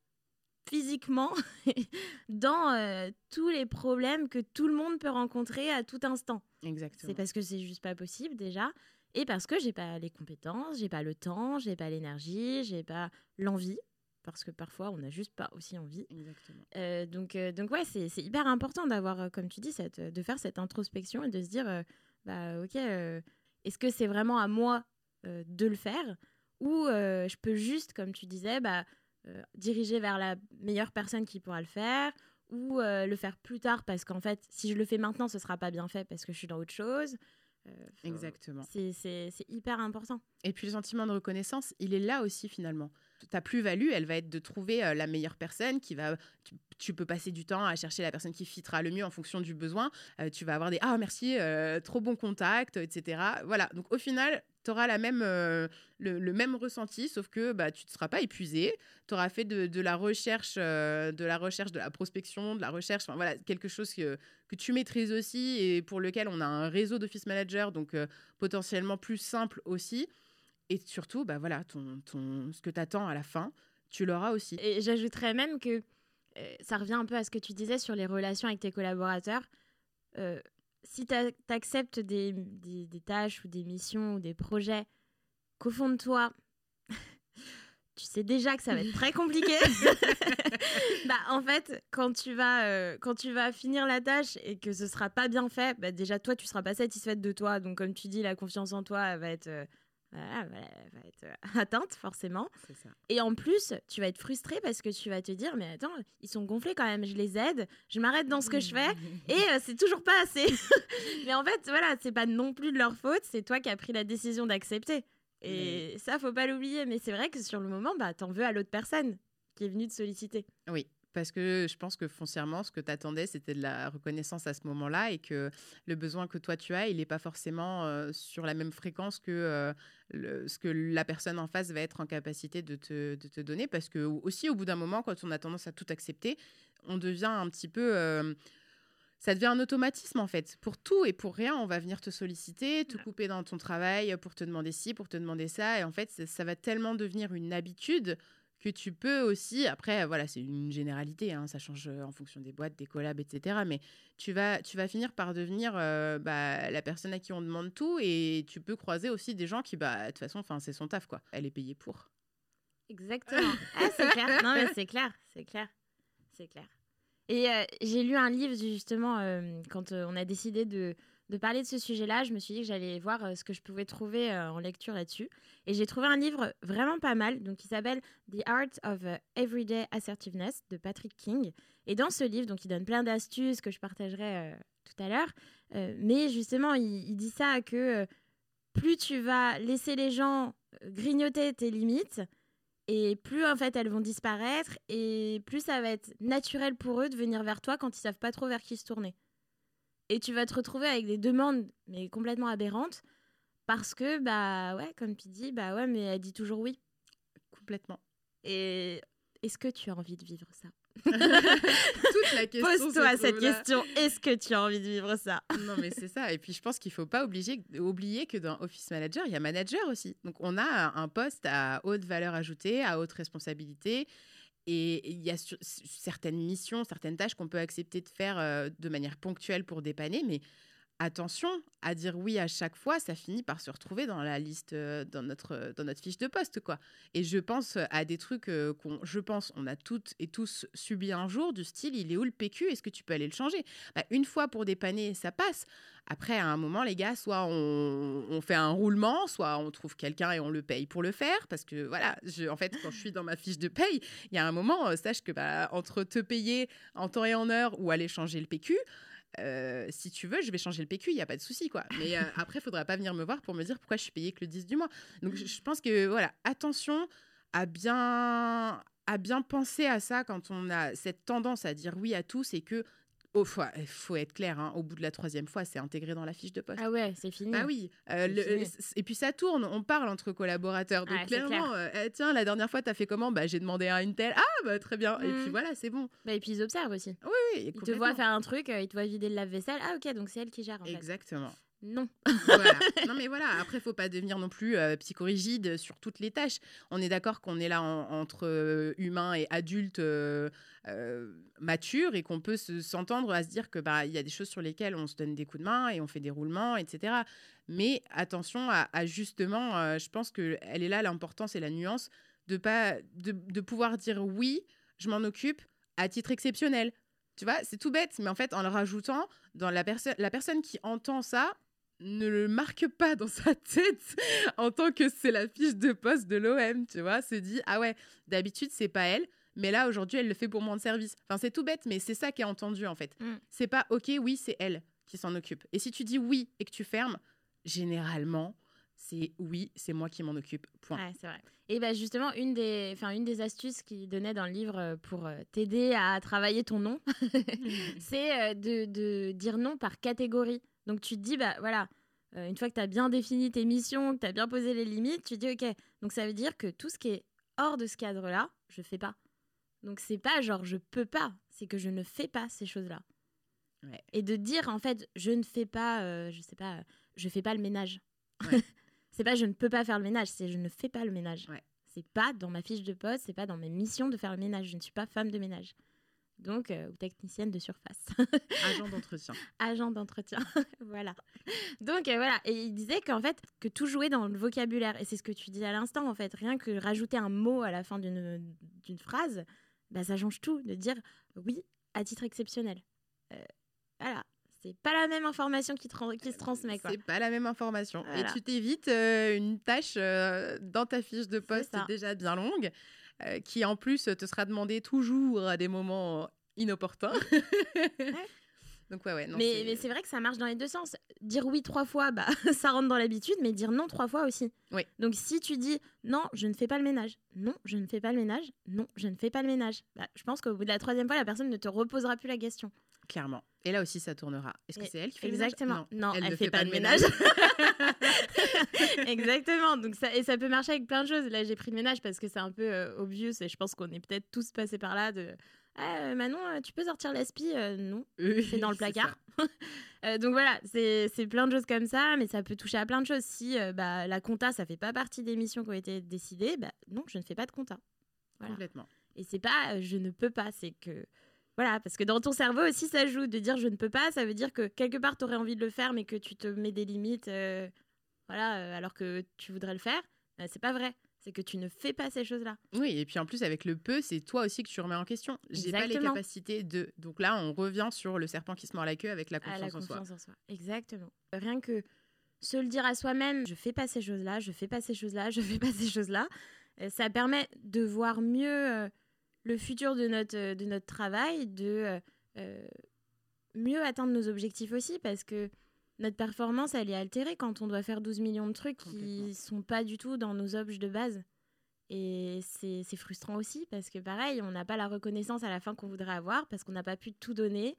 physiquement dans euh, tous les problèmes que tout le monde peut rencontrer à tout instant. Exactement. C'est parce que c'est juste pas possible déjà et parce que j'ai pas les compétences, j'ai pas le temps, j'ai pas l'énergie, j'ai pas l'envie parce que parfois on n'a juste pas aussi envie. Exactement. Euh, donc euh, donc ouais, c'est hyper important d'avoir comme tu dis cette de faire cette introspection et de se dire bah OK, est-ce que c'est vraiment à moi de le faire ou je peux juste comme tu disais bah euh, diriger vers la meilleure personne qui pourra le faire ou euh, le faire plus tard parce qu'en fait, si je le fais maintenant, ce sera pas bien fait parce que je suis dans autre chose. Euh, Exactement. C'est hyper important. Et puis le sentiment de reconnaissance, il est là aussi finalement. Ta plus-value, elle va être de trouver la meilleure personne qui va. Tu, peux passer du temps à chercher la personne qui fitera le mieux en fonction du besoin. tu vas avoir des Ah, merci, trop bon contact, etc. Voilà. Donc au final, tu auras la même, euh, le, même ressenti, sauf que bah, tu ne seras pas épuisé. Tu auras fait de, la recherche, euh, de la recherche, de la prospection, de la recherche, voilà, quelque chose que, que tu maîtrises aussi et pour lequel on a un réseau d'office manager, donc euh, potentiellement plus simple aussi. Et surtout, bah, voilà, ton, ton, ce que tu attends à la fin, tu l'auras aussi. Et j'ajouterais même que ça revient un peu à ce que tu disais sur les relations avec tes collaborateurs si tu acceptes des, des, tâches ou des missions ou des projets qu'au fond de toi, tu sais déjà que ça va être très compliqué, bah, en fait, quand tu, vas, euh, quand tu vas finir la tâche et que ce sera pas bien fait, bah, déjà toi, tu seras pas satisfaite de toi. Donc, comme tu dis, la confiance en toi va être voilà, va être euh, atteinte forcément. Et en plus, tu vas être frustré parce que tu vas te dire, mais attends, ils sont gonflés quand même, je les aide, je m'arrête dans ce que je fais et euh, c'est toujours pas assez. mais en fait, voilà, c'est pas non plus de leur faute, c'est toi qui as pris la décision d'accepter. Et ça, faut pas l'oublier. Mais c'est vrai que sur le moment, bah, t'en veux à l'autre personne qui est venue te solliciter. Oui, parce que je pense que foncièrement, ce que tu attendais, c'était de la reconnaissance à ce moment-là et que le besoin que toi tu as, il n'est pas forcément euh, sur la même fréquence que euh, ce que la personne en face va être en capacité de te, de te donner. Parce que aussi, au bout d'un moment, quand on a tendance à tout accepter, on devient un petit peu... Euh, ça devient un automatisme en fait. Pour tout et pour rien, on va venir te solliciter, te couper dans ton travail pour te demander ci, pour te demander ça. Et en fait, ça va tellement devenir une habitude que tu peux aussi, après, voilà, c'est une généralité, hein, ça change euh, en fonction des boîtes, des collabs, etc. Mais tu vas, tu vas finir par devenir euh, bah, la personne à qui on demande tout et tu peux croiser aussi des gens qui, bah, de toute façon, c'est son taf, quoi. Elle est payée pour. Exactement. ah, c'est clair. C'est clair, c'est clair, c'est clair. Et euh, j'ai lu un livre, justement, quand on a décidé de de parler de ce sujet-là, je me suis dit que j'allais voir euh, ce que je pouvais trouver euh, en lecture là-dessus. Et j'ai trouvé un livre vraiment pas mal, donc qui s'appelle The Art of euh, Everyday Assertiveness de Patrick King. Et dans ce livre, donc il donne plein d'astuces que je partagerai tout à l'heure. mais justement, il, dit ça que plus tu vas laisser les gens grignoter tes limites, et plus en fait elles vont disparaître, et plus ça va être naturel pour eux de venir vers toi quand ils savent pas trop vers qui se tourner. Et tu vas te retrouver avec des demandes, mais complètement aberrantes, parce que, bah ouais, comme tu dis, bah ouais, mais elle dit toujours oui. Complètement. Et est-ce que tu as envie de vivre ça? Pose-toi cette question. Est-ce que tu as envie de vivre ça? Non, mais c'est ça. Et puis, je pense qu'il ne faut pas oublier que dans Office Manager, il y a manager aussi. Donc, on a un poste à haute valeur ajoutée, à haute responsabilité. Et il y a certaines missions, certaines tâches qu'on peut accepter de faire de manière ponctuelle pour dépanner, mais attention à dire oui à chaque fois, ça finit par se retrouver dans la liste, euh, dans notre, euh, dans notre fiche de poste, quoi. Et je pense à des trucs qu'on, je pense, on a toutes et tous subi un jour, du style, il est où le PQ Est-ce que tu peux aller le changer? Bah, Une fois pour dépanner, ça passe. Après, à un moment, les gars, soit on, fait un roulement, soit on trouve quelqu'un et on le paye pour le faire. Parce que voilà, en fait, quand je suis dans ma fiche de paye, il y a un moment, euh, sache que bah, entre te payer en temps et en heure ou aller changer le PQ, euh, si tu veux, je vais changer le PQ, il n'y a pas de souci, quoi. Mais euh, après, il faudra pas venir me voir pour me dire pourquoi je suis payée que le 10 du mois. Donc, je, pense que, voilà, attention à bien, à bien penser à ça quand on a cette tendance à dire oui à tout, c'est que Oh, faut, faut être clair, hein, au bout de la troisième fois, c'est intégré dans la fiche de poste. Ah ouais, c'est fini. Ah oui. Euh, C'est le- fini. c- et puis ça tourne, on parle entre collaborateurs. Donc Ah, clairement, euh, eh, tiens, la dernière fois, t'as fait comment? Bah, J'ai demandé à une telle. Ah, bah très bien. Et Mm. puis voilà, c'est bon. Bah, et puis ils observent aussi. Oui, oui, Ils te voient faire un truc, euh, ils te voient vider le lave-vaisselle. Ah ok, donc c'est elle qui gère en fait. Non. voilà. Non mais voilà, après faut pas devenir non plus euh, psychorigide sur toutes les tâches. On est d'accord qu'on est là en- entre euh, humains et adultes euh, matures et qu'on peut se- s'entendre à se dire que bah il y a des choses sur lesquelles on se donne des coups de main et on fait des roulements, etc. Mais attention à, à justement, je pense que elle est là l'importance et la nuance de pas de, de pouvoir dire oui, je m'en occupe à titre exceptionnel. Tu vois, c'est tout bête, mais en fait, en le rajoutant, dans la la personne qui entend ça ne le marque pas dans sa tête en tant que c'est la fiche de poste de l'OM, tu vois, se dit ah ouais, d'habitude c'est pas elle, mais là aujourd'hui elle le fait pour mon service. Enfin c'est tout bête, mais c'est ça qui est entendu en fait. Mm. C'est pas ok, oui c'est elle qui s'en occupe. Et si tu dis oui et que tu fermes, généralement c'est oui, c'est moi qui m'en occupe. Point. Ouais, c'est vrai. Et bah justement, une des, enfin, une des astuces qu'il donnait dans le livre euh, pour euh, t'aider à travailler ton nom, c'est euh, de, de dire non par catégorie. Donc tu te dis, bah voilà, euh, une fois que tu as bien défini tes missions, que tu as bien posé les limites, tu dis, ok, donc ça veut dire que tout ce qui est hors de ce cadre-là, je fais pas. Donc c'est pas genre je peux pas, c'est que je ne fais pas ces choses-là. Ouais. Et de dire en fait, je ne fais pas, euh, je sais pas, euh, je fais pas le ménage. Ouais. c'est pas je ne peux pas faire le ménage, c'est je ne fais pas le ménage. Ouais. C'est pas dans ma fiche de poste, c'est pas dans mes missions de faire le ménage. Je ne suis pas femme de ménage. Donc, euh, technicienne de surface. Agent d'entretien. agent d'entretien. voilà. Donc euh, voilà, et il disait qu'en fait, que tout jouait dans le vocabulaire. Et c'est ce que tu disais à l'instant, en fait. Rien que rajouter un mot à la fin d'une phrase, bah, ça change tout. De dire oui, à titre exceptionnel. Euh, voilà. C'est pas la même information qui, qui se transmet. C'est pas la même information. Voilà. Et tu t'évites euh, une tâche euh, dans ta fiche de poste déjà bien longue, euh, qui en plus te sera demandée toujours à des moments inopportuns. Donc ouais, ouais. non, mais mais c'est vrai que ça marche dans les deux sens. Dire oui trois fois, bah, ça rentre dans l'habitude, mais dire non trois fois aussi. Oui. Donc si tu dis non, je ne fais pas le ménage, non, je ne fais pas le ménage, non, je ne fais pas le ménage, bah, je pense qu'au bout de la troisième fois, la personne ne te reposera plus la question. Clairement. Et là aussi, ça tournera. Est-ce que c'est elle qui fait le ménage? Exactement. Non, elle, ne fait, pas, de ménage. Exactement. Donc ça, et ça peut marcher avec plein de choses. Là, j'ai pris le ménage parce que c'est un peu euh, obvious et je pense qu'on est peut-être tous passés par là de. Ah, euh, Manon, euh, tu peux sortir l'aspi Euh, Non, Oui, c'est dans le placard. Euh, donc voilà, c'est c'est plein de choses comme ça, mais ça peut toucher à plein de choses. Si euh, bah, la compta, ça fait pas partie des missions qui ont été décidées, bah, non, je ne fais pas de compta. Voilà. Complètement. Et c'est pas je ne peux pas, c'est que. Voilà, parce que dans ton cerveau aussi, ça joue. De dire je ne peux pas, ça veut dire que quelque part, tu aurais envie de le faire, mais que tu te mets des limites, voilà, euh, alors que tu voudrais le faire. Euh, c'est pas vrai. C'est que tu ne fais pas ces choses-là. Oui, et puis en plus, avec le peu, c'est toi aussi que tu remets en question. J'ai pas les capacités de. Donc là, on revient sur le serpent qui se mord la queue avec la confiance la en soi. confiance en soi. Exactement. Rien que se le dire à soi-même, je fais pas ces choses-là, je fais pas ces choses-là, je fais pas ces choses-là, euh, ça permet de voir mieux euh, le futur de notre, de notre travail, de mieux atteindre nos objectifs aussi, parce que notre performance, elle est altérée quand on doit faire 12 millions de trucs qui sont pas du tout dans nos objets de base. Et c'est frustrant aussi parce que pareil, on n'a pas la reconnaissance à la fin qu'on voudrait avoir parce qu'on n'a pas pu tout donner,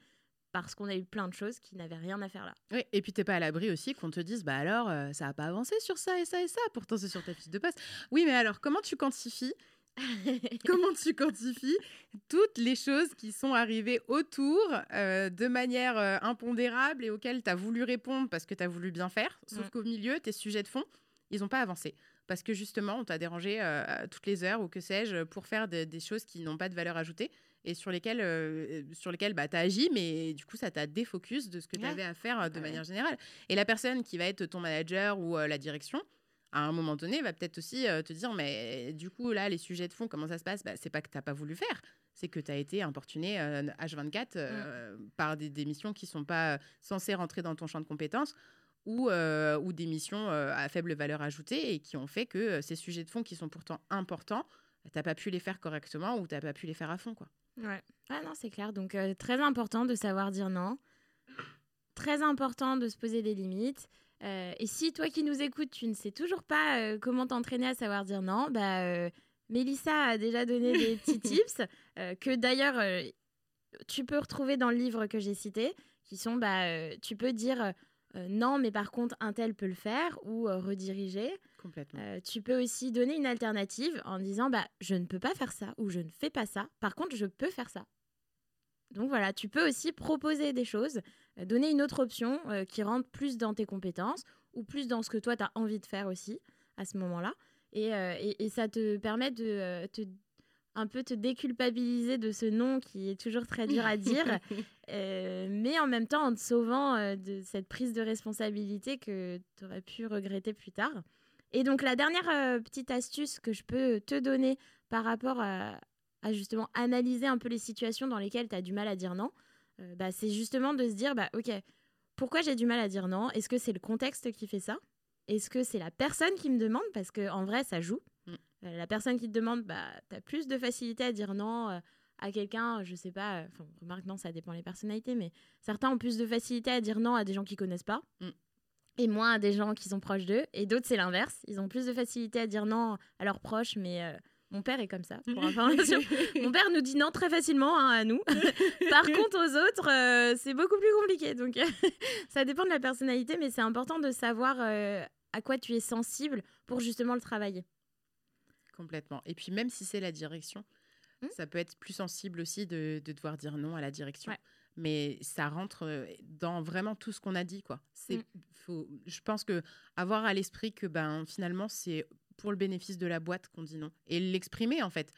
parce qu'on a eu plein de choses qui n'avaient rien à faire là. Oui, et puis t'es pas à l'abri aussi qu'on te dise, bah alors, euh, ça a pas avancé sur ça et ça et ça, pourtant c'est sur ta fiche de poste. Oui, mais alors, comment tu quantifies Comment tu quantifies toutes les choses qui sont arrivées autour euh, de manière euh, impondérable et auxquelles tu as voulu répondre parce que tu as voulu bien faire, sauf Mm. qu'au milieu, tes sujets de fond, ils n'ont pas avancé. Parce que justement, on t'a dérangé euh, toutes les heures ou que sais-je pour faire de- des choses qui n'ont pas de valeur ajoutée et sur lesquelles, sur lesquelles bah, tu as agi, mais du coup, ça t'a défocus de ce que tu Ouais. avais à faire de Ouais. manière générale. Et la personne qui va être ton manager ou la direction, à un moment donné, va peut-être aussi euh, te dire, mais du coup, là, les sujets de fond, comment ça se passe? Bah, C'est pas que tu n'as pas voulu faire, c'est que tu as été importuné euh, H24 euh, par des, des missions qui sont pas censées rentrer dans ton champ de compétences ou, euh, ou des missions euh, à faible valeur ajoutée et qui ont fait que euh, ces sujets de fond qui sont pourtant importants, tu n'as pas pu les faire correctement ou tu n'as pas pu les faire à fond. Quoi. Ouais. Ah non, c'est clair. Donc, euh, très important de savoir dire non. Très important de se poser des limites. Euh, et si toi qui nous écoutes, tu ne sais toujours pas euh, comment t'entraîner à savoir dire non, bah, euh, Mélissa a déjà donné des petits tips que d'ailleurs, tu peux retrouver dans le livre que j'ai cité, qui sont, bah, tu peux dire non, mais par contre, un tel peut le faire ou rediriger. Complètement. tu peux aussi donner une alternative en disant, bah, je ne peux pas faire ça ou je ne fais pas ça. Par contre, je peux faire ça. Donc voilà, tu peux aussi proposer des choses, donner une autre option qui rentre plus dans tes compétences ou plus dans ce que toi, tu as envie de faire aussi à ce moment-là. Et, et, ça te permet de te un peu te déculpabiliser de ce nom qui est toujours très dur à dire, euh, mais en même temps en te sauvant euh, de cette prise de responsabilité que tu aurais pu regretter plus tard. Et donc la dernière euh, petite astuce que je peux te donner par rapport à, justement analyser un peu les situations dans lesquelles tu as du mal à dire non, bah, c'est justement de se dire, bah, ok, pourquoi j'ai du mal à dire non? Est-ce que c'est le contexte qui fait ça? Est-ce que c'est la personne qui me demande? Parce qu'en vrai, ça joue. Euh, la personne qui te demande, bah, tu as plus de facilité à dire non euh, à quelqu'un, je sais pas, euh, enfin, remarque, non, ça dépend des personnalités, mais certains ont plus de facilité à dire non à des gens qu'ils connaissent pas. Mm. Et moins à des gens qui sont proches d'eux. Et d'autres, c'est l'inverse. Ils ont plus de facilité à dire non à leurs proches, mais mon père est comme ça, pour information. Mon père nous dit non très facilement hein, à nous. Par contre, aux autres, c'est beaucoup plus compliqué. Donc, ça dépend de la personnalité, mais c'est important de savoir à quoi tu es sensible pour justement le travailler. Complètement. Et puis même si c'est la direction, mmh. ça peut être plus sensible aussi de, devoir dire non à la direction. Mais ça rentre euh, dans vraiment tout ce qu'on a dit, quoi. C'est, mmh. faut, je pense que avoir à l'esprit que ben finalement c'est pour le bénéfice de la boîte qu'on dit non et l'exprimer en fait.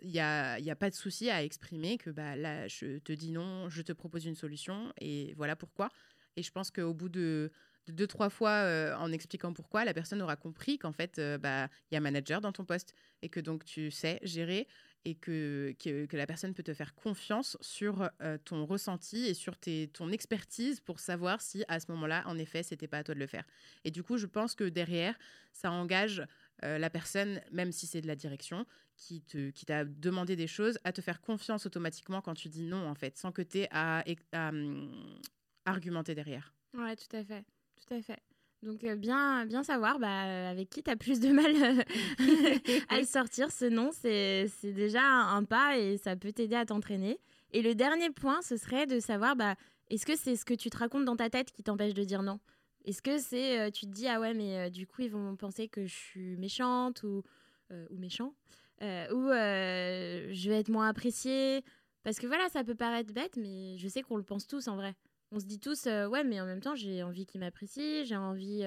Il n'y a, a pas de souci à exprimer que bah, là, je te dis non, je te propose une solution et voilà pourquoi. Et je pense qu'au bout de, deux, trois fois euh, en expliquant pourquoi, la personne aura compris qu'en fait, euh, bah, il y a manager dans ton poste et que donc tu sais gérer et que, que, la personne peut te faire confiance sur euh, ton ressenti et sur tes, ton expertise pour savoir si à ce moment-là, en effet, c'était pas à toi de le faire. Et du coup, je pense que derrière, ça engage la personne, même si c'est de la direction, qui t'a qui demandé des choses, à te faire confiance automatiquement quand tu dis non, en fait, sans que tu aies à, à, hum, argumenter derrière. Ouais, tout à fait tout à fait. Donc euh, bien, bien savoir bah, euh, avec qui tu as plus de mal euh, à le sortir. Ce nom, c'est déjà un pas et ça peut t'aider à t'entraîner. Et le dernier point, ce serait de savoir, bah, est-ce que c'est ce que tu te racontes dans ta tête qui t'empêche de dire non? Est-ce que c'est, tu te dis, ah ouais, mais du coup, ils vont penser que je suis méchante ou, ou méchant Ou je vais être moins appréciée? Parce que voilà, ça peut paraître bête, mais je sais qu'on le pense tous en vrai on se dit tous, ouais, mais en même temps, j'ai envie qu'il m'apprécie, j'ai envie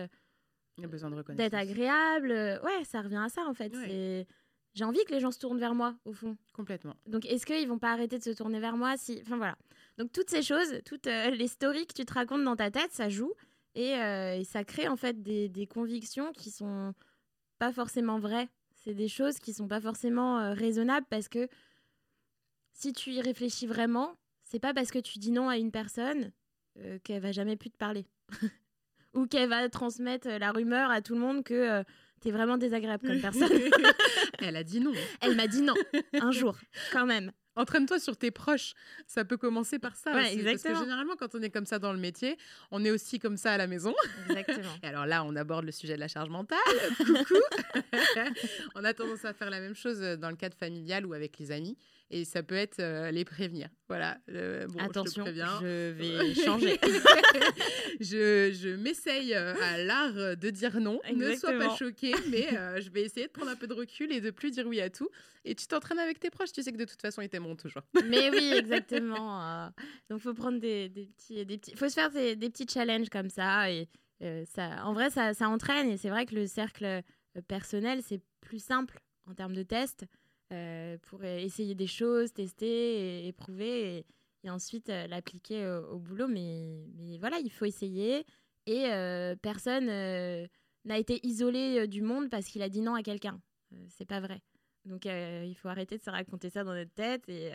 d'être agréable. Ouais, ça revient à ça en fait. J'ai envie que les gens se tournent vers moi, au fond. Complètement. Donc, est-ce qu'ils vont pas arrêter de se tourner vers moi si... Enfin, voilà. Donc, toutes ces choses, toutes euh, les stories que tu te racontes dans ta tête, ça joue. Et, ça crée, en fait, des, des, convictions qui sont pas forcément vraies. C'est des choses qui sont pas forcément raisonnables parce que si tu y réfléchis vraiment, c'est pas parce que tu dis non à une personne euh, qu'elle va jamais plus te parler. Ou qu'elle va transmettre la rumeur à tout le monde que tu euh, t'es vraiment désagréable comme personne. Elle a dit non. Elle m'a dit non, un jour, quand même. Entraîne-toi sur tes proches. Ça peut commencer par ça. Ouais. Parce que généralement, quand on est comme ça dans le métier, on est aussi comme ça à la maison. Exactement. Et alors là, on aborde le sujet de la charge mentale. Coucou. on a tendance à faire la même chose dans le cadre familial ou avec les amis et ça peut être euh, les prévenir. Voilà. Attention, je, vais changer. je, je m'essaye euh, à l'art de dire non. Ne sois pas choqué, mais euh, je vais essayer de prendre un peu de recul et de plus dire oui à tout. Et tu t'entraînes avec tes proches, tu sais que de toute façon, ils t'aimeront toujours. mais oui, exactement. donc, faut prendre des, des, petits, des petits, faut se faire des, des petits challenges comme ça. Et ça, en vrai, ça, ça entraîne. Et c'est vrai que le cercle personnel, c'est plus simple en termes de tests. Euh, pour essayer des choses, tester, éprouver et, ensuite euh, l'appliquer au, boulot. Mais, voilà, il faut essayer. Et euh, personne n'a été isolé du monde parce qu'il a dit non à quelqu'un. c'est pas vrai. Donc il faut arrêter de se raconter ça dans notre tête. Et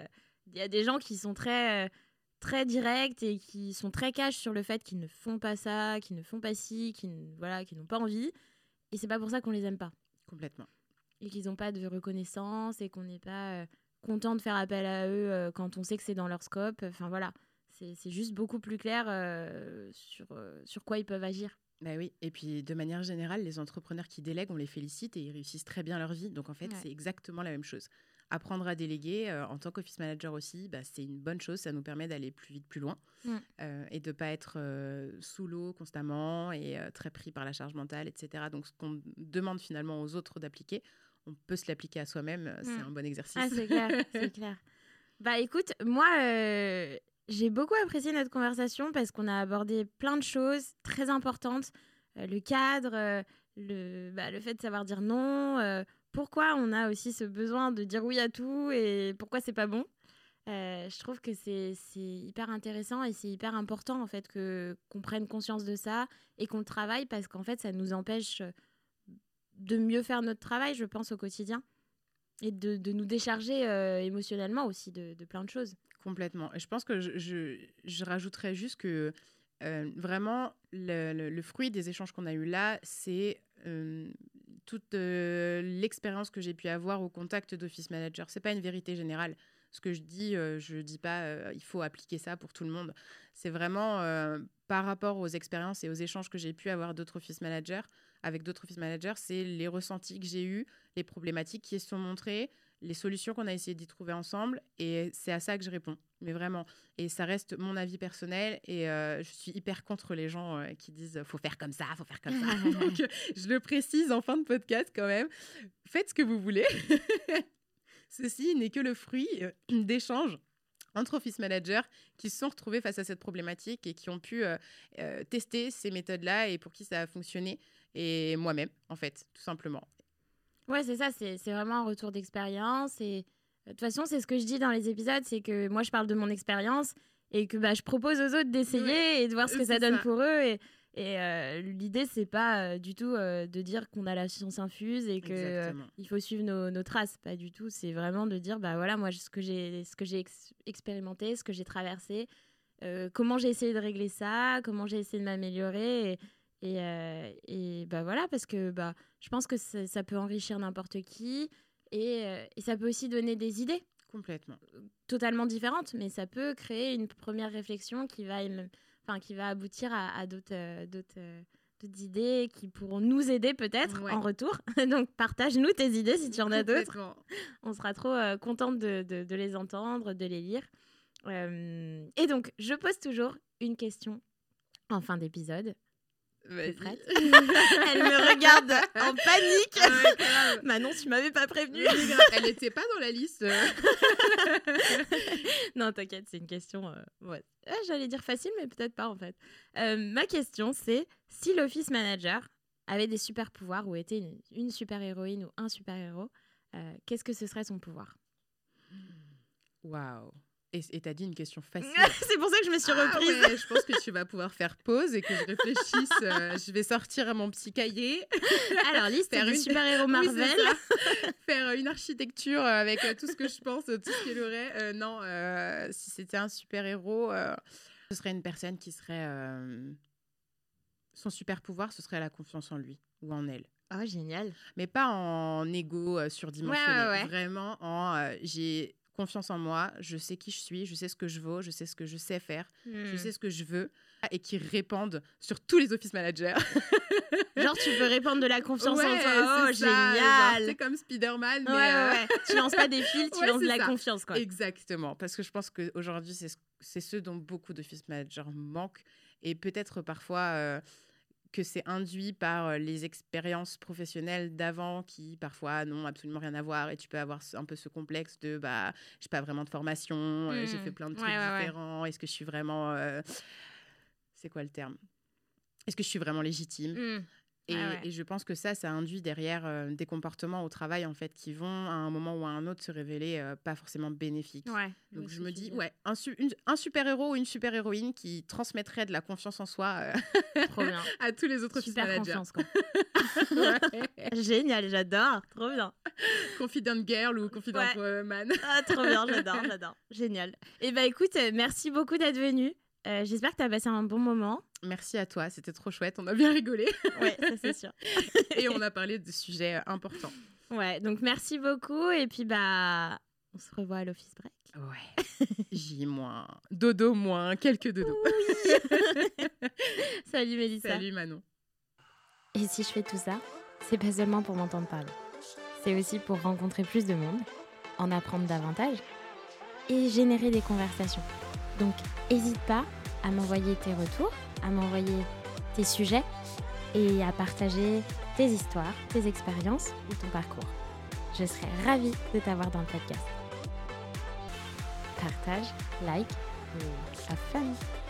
il y a des gens qui sont très très directs et qui sont très cash sur le fait qu'ils ne font pas ça, qu'ils ne font pas ci, qui voilà, qui n'ont pas envie. Et c'est pas pour ça qu'on les aime pas. Complètement et qu'ils n'ont pas de reconnaissance et qu'on n'est pas euh, content de faire appel à eux euh, quand on sait que c'est dans leur scope. Enfin voilà, c'est juste beaucoup plus clair euh, sur, sur quoi ils peuvent agir. Bah oui, et puis de manière générale, les entrepreneurs qui délèguent, on les félicite et ils réussissent très bien leur vie. Donc en fait, c'est exactement la même chose. apprendre à déléguer en tant qu'office manager aussi, bah, c'est une bonne chose. Ça nous permet d'aller plus vite, plus loin et de ne pas être sous l'eau constamment et très pris par la charge mentale, etc. Donc, ce qu'on demande finalement aux autres d'appliquer, on peut se l'appliquer à soi-même. C'est mm. un bon exercice. Ah, c'est clair, c'est clair. Bah écoute, moi, j'ai beaucoup apprécié notre conversation parce qu'on a abordé plein de choses très importantes. le cadre, le, bah, le fait de savoir dire non, euh, pourquoi on a aussi ce besoin de dire oui à tout et pourquoi c'est pas bon. Euh, je trouve que c'est hyper intéressant et c'est hyper important en fait que qu'on prenne conscience de ça et qu'on travaille parce qu'en fait ça nous empêche de mieux faire notre travail, je pense, au quotidien et de, de nous décharger euh, émotionnellement aussi de, de, plein de choses. Complètement. Et je pense que je, je, rajouterais juste que euh, vraiment, le, fruit des échanges qu'on a eus là, c'est euh, toute euh, l'expérience que j'ai pu avoir au contact d'office manager. C'est pas une vérité générale. Ce que je dis, je dis pas il faut appliquer ça pour tout le monde. C'est vraiment par rapport aux expériences et aux échanges que j'ai pu avoir d'autres office managers avec d'autres office managers, c'est les ressentis que j'ai eus, les problématiques qui se sont montrées, les solutions qu'on a essayé d'y trouver ensemble. Et c'est à ça que je réponds. Mais vraiment. Et ça reste mon avis personnel. Et euh, je suis hyper contre les gens euh, qui disent faut faire comme ça, faut faire comme ça. Donc, euh, je le précise en fin de podcast quand même. Faites ce que vous voulez. Ceci n'est que le fruit d'échanges entre office managers qui se sont retrouvés face à cette problématique et qui ont pu tester ces méthodes-là et pour qui ça a fonctionné. Et moi-même, en fait, tout simplement. Ouais, c'est ça, c'est vraiment un retour d'expérience. Et de toute façon, c'est ce que je dis dans les épisodes, c'est que moi, je parle de mon expérience et que bah, je propose aux autres d'essayer et de voir ce que ça donne pour eux. Et, et euh, l'idée, c'est pas euh, du tout euh, de dire qu'on a la science infuse et qu'il il faut suivre nos, nos, traces. Pas du tout. C'est vraiment de dire, bah voilà, moi, ce que j'ai expérimenté, ce que j'ai traversé, comment j'ai essayé de régler ça, comment j'ai essayé de m'améliorer. Et, et, euh, et bah voilà, parce que bah, je pense que ça, peut enrichir n'importe qui et, euh, et, ça peut aussi donner des idées. Complètement. Totalement différentes, mais ça peut créer une première réflexion qui va, enfin, qui va aboutir à, à d'autres euh, idées qui pourront nous aider peut-être en retour. Donc partage-nous tes idées si tu en as d'autres. On sera trop contente de, de, de, les entendre, de les lire. et donc, je pose toujours une question en fin d'épisode. Elle me regarde en panique. Manon, tu m'avais pas prévenu. Elle n'était pas dans la liste. non, t'inquiète, c'est une question. Euh, ah, j'allais dire facile, mais peut-être pas en fait. Euh, ma question, c'est si l'office manager avait des super pouvoirs ou était une, super héroïne ou un super héros, euh, qu'est-ce que ce serait son pouvoir? Waouh et t'as dit une question facile. c'est pour ça que je me suis ah reprise. je pense que tu vas pouvoir faire pause et que je réfléchisse. Euh, je vais sortir mon petit cahier. Alors, liste faire une... super-héros Marvel. faire une architecture avec euh, tout ce que je pense, tout ce qu'il aurait. Euh, non, si c'était un super-héros, ce serait une personne qui serait... Son super-pouvoir, ce serait la confiance en lui ou en elle. Oh, génial. Mais pas en ego surdimensionné. Vraiment en... j'ai confiance en moi, je sais qui je suis, je sais ce que je vaux, je sais ce que je sais faire, je hmm. sais ce que je veux, et qui répandent sur tous les office managers. Genre, tu veux répandre de la confiance en toi. Oh, génial! C'est comme Spider-Man. Mais ouais, ouais, Tu lances pas des fils, tu lances de la confiance. Quoi. Exactement. Parce que je pense qu'aujourd'hui, c'est ce dont beaucoup d'office managers manquent. Et peut-être parfois. Euh, que c'est induit par euh, les expériences professionnelles d'avant qui parfois n'ont absolument rien à voir et tu peux avoir un peu ce complexe de bah j'ai pas vraiment de formation, euh, j'ai mmh. fait plein de trucs différents, est-ce que je suis vraiment euh, c'est quoi le terme? Est-ce que je suis vraiment légitime? Mmh. Et, je pense que ça, ça induit derrière euh, des comportements au travail en fait qui vont à un moment ou à un autre se révéler euh, pas forcément bénéfiques. Donc je me dis, ouais, un, un super héros ou une super héroïne qui transmettrait de la confiance en soi euh, à tous les autres super confiance quoi. Génial, j'adore, trop bien. Confident girl ou confident man. ah, trop bien, j'adore, j'adore, génial. Et eh bah ben, écoute, merci beaucoup d'être venu. Euh, j'espère que tu as passé un bon moment. Merci à toi, c'était trop chouette, on a bien rigolé. ouais, ça c'est sûr. et on a parlé de sujets importants. Ouais, donc merci beaucoup et puis bah on se revoit à l'office break. Ouais. J moins, dodo moins, quelques dodos. Oui. Salut Mélissa. Salut Manon. Et si je fais tout ça, c'est pas seulement pour m'entendre parler. C'est aussi pour rencontrer plus de monde en apprendre davantage et générer des conversations. Donc, n'hésite pas à m'envoyer tes retours, à m'envoyer tes sujets et à partager tes histoires, tes expériences ou ton parcours. Je serai ravie de t'avoir dans le podcast. Partage, like et have fun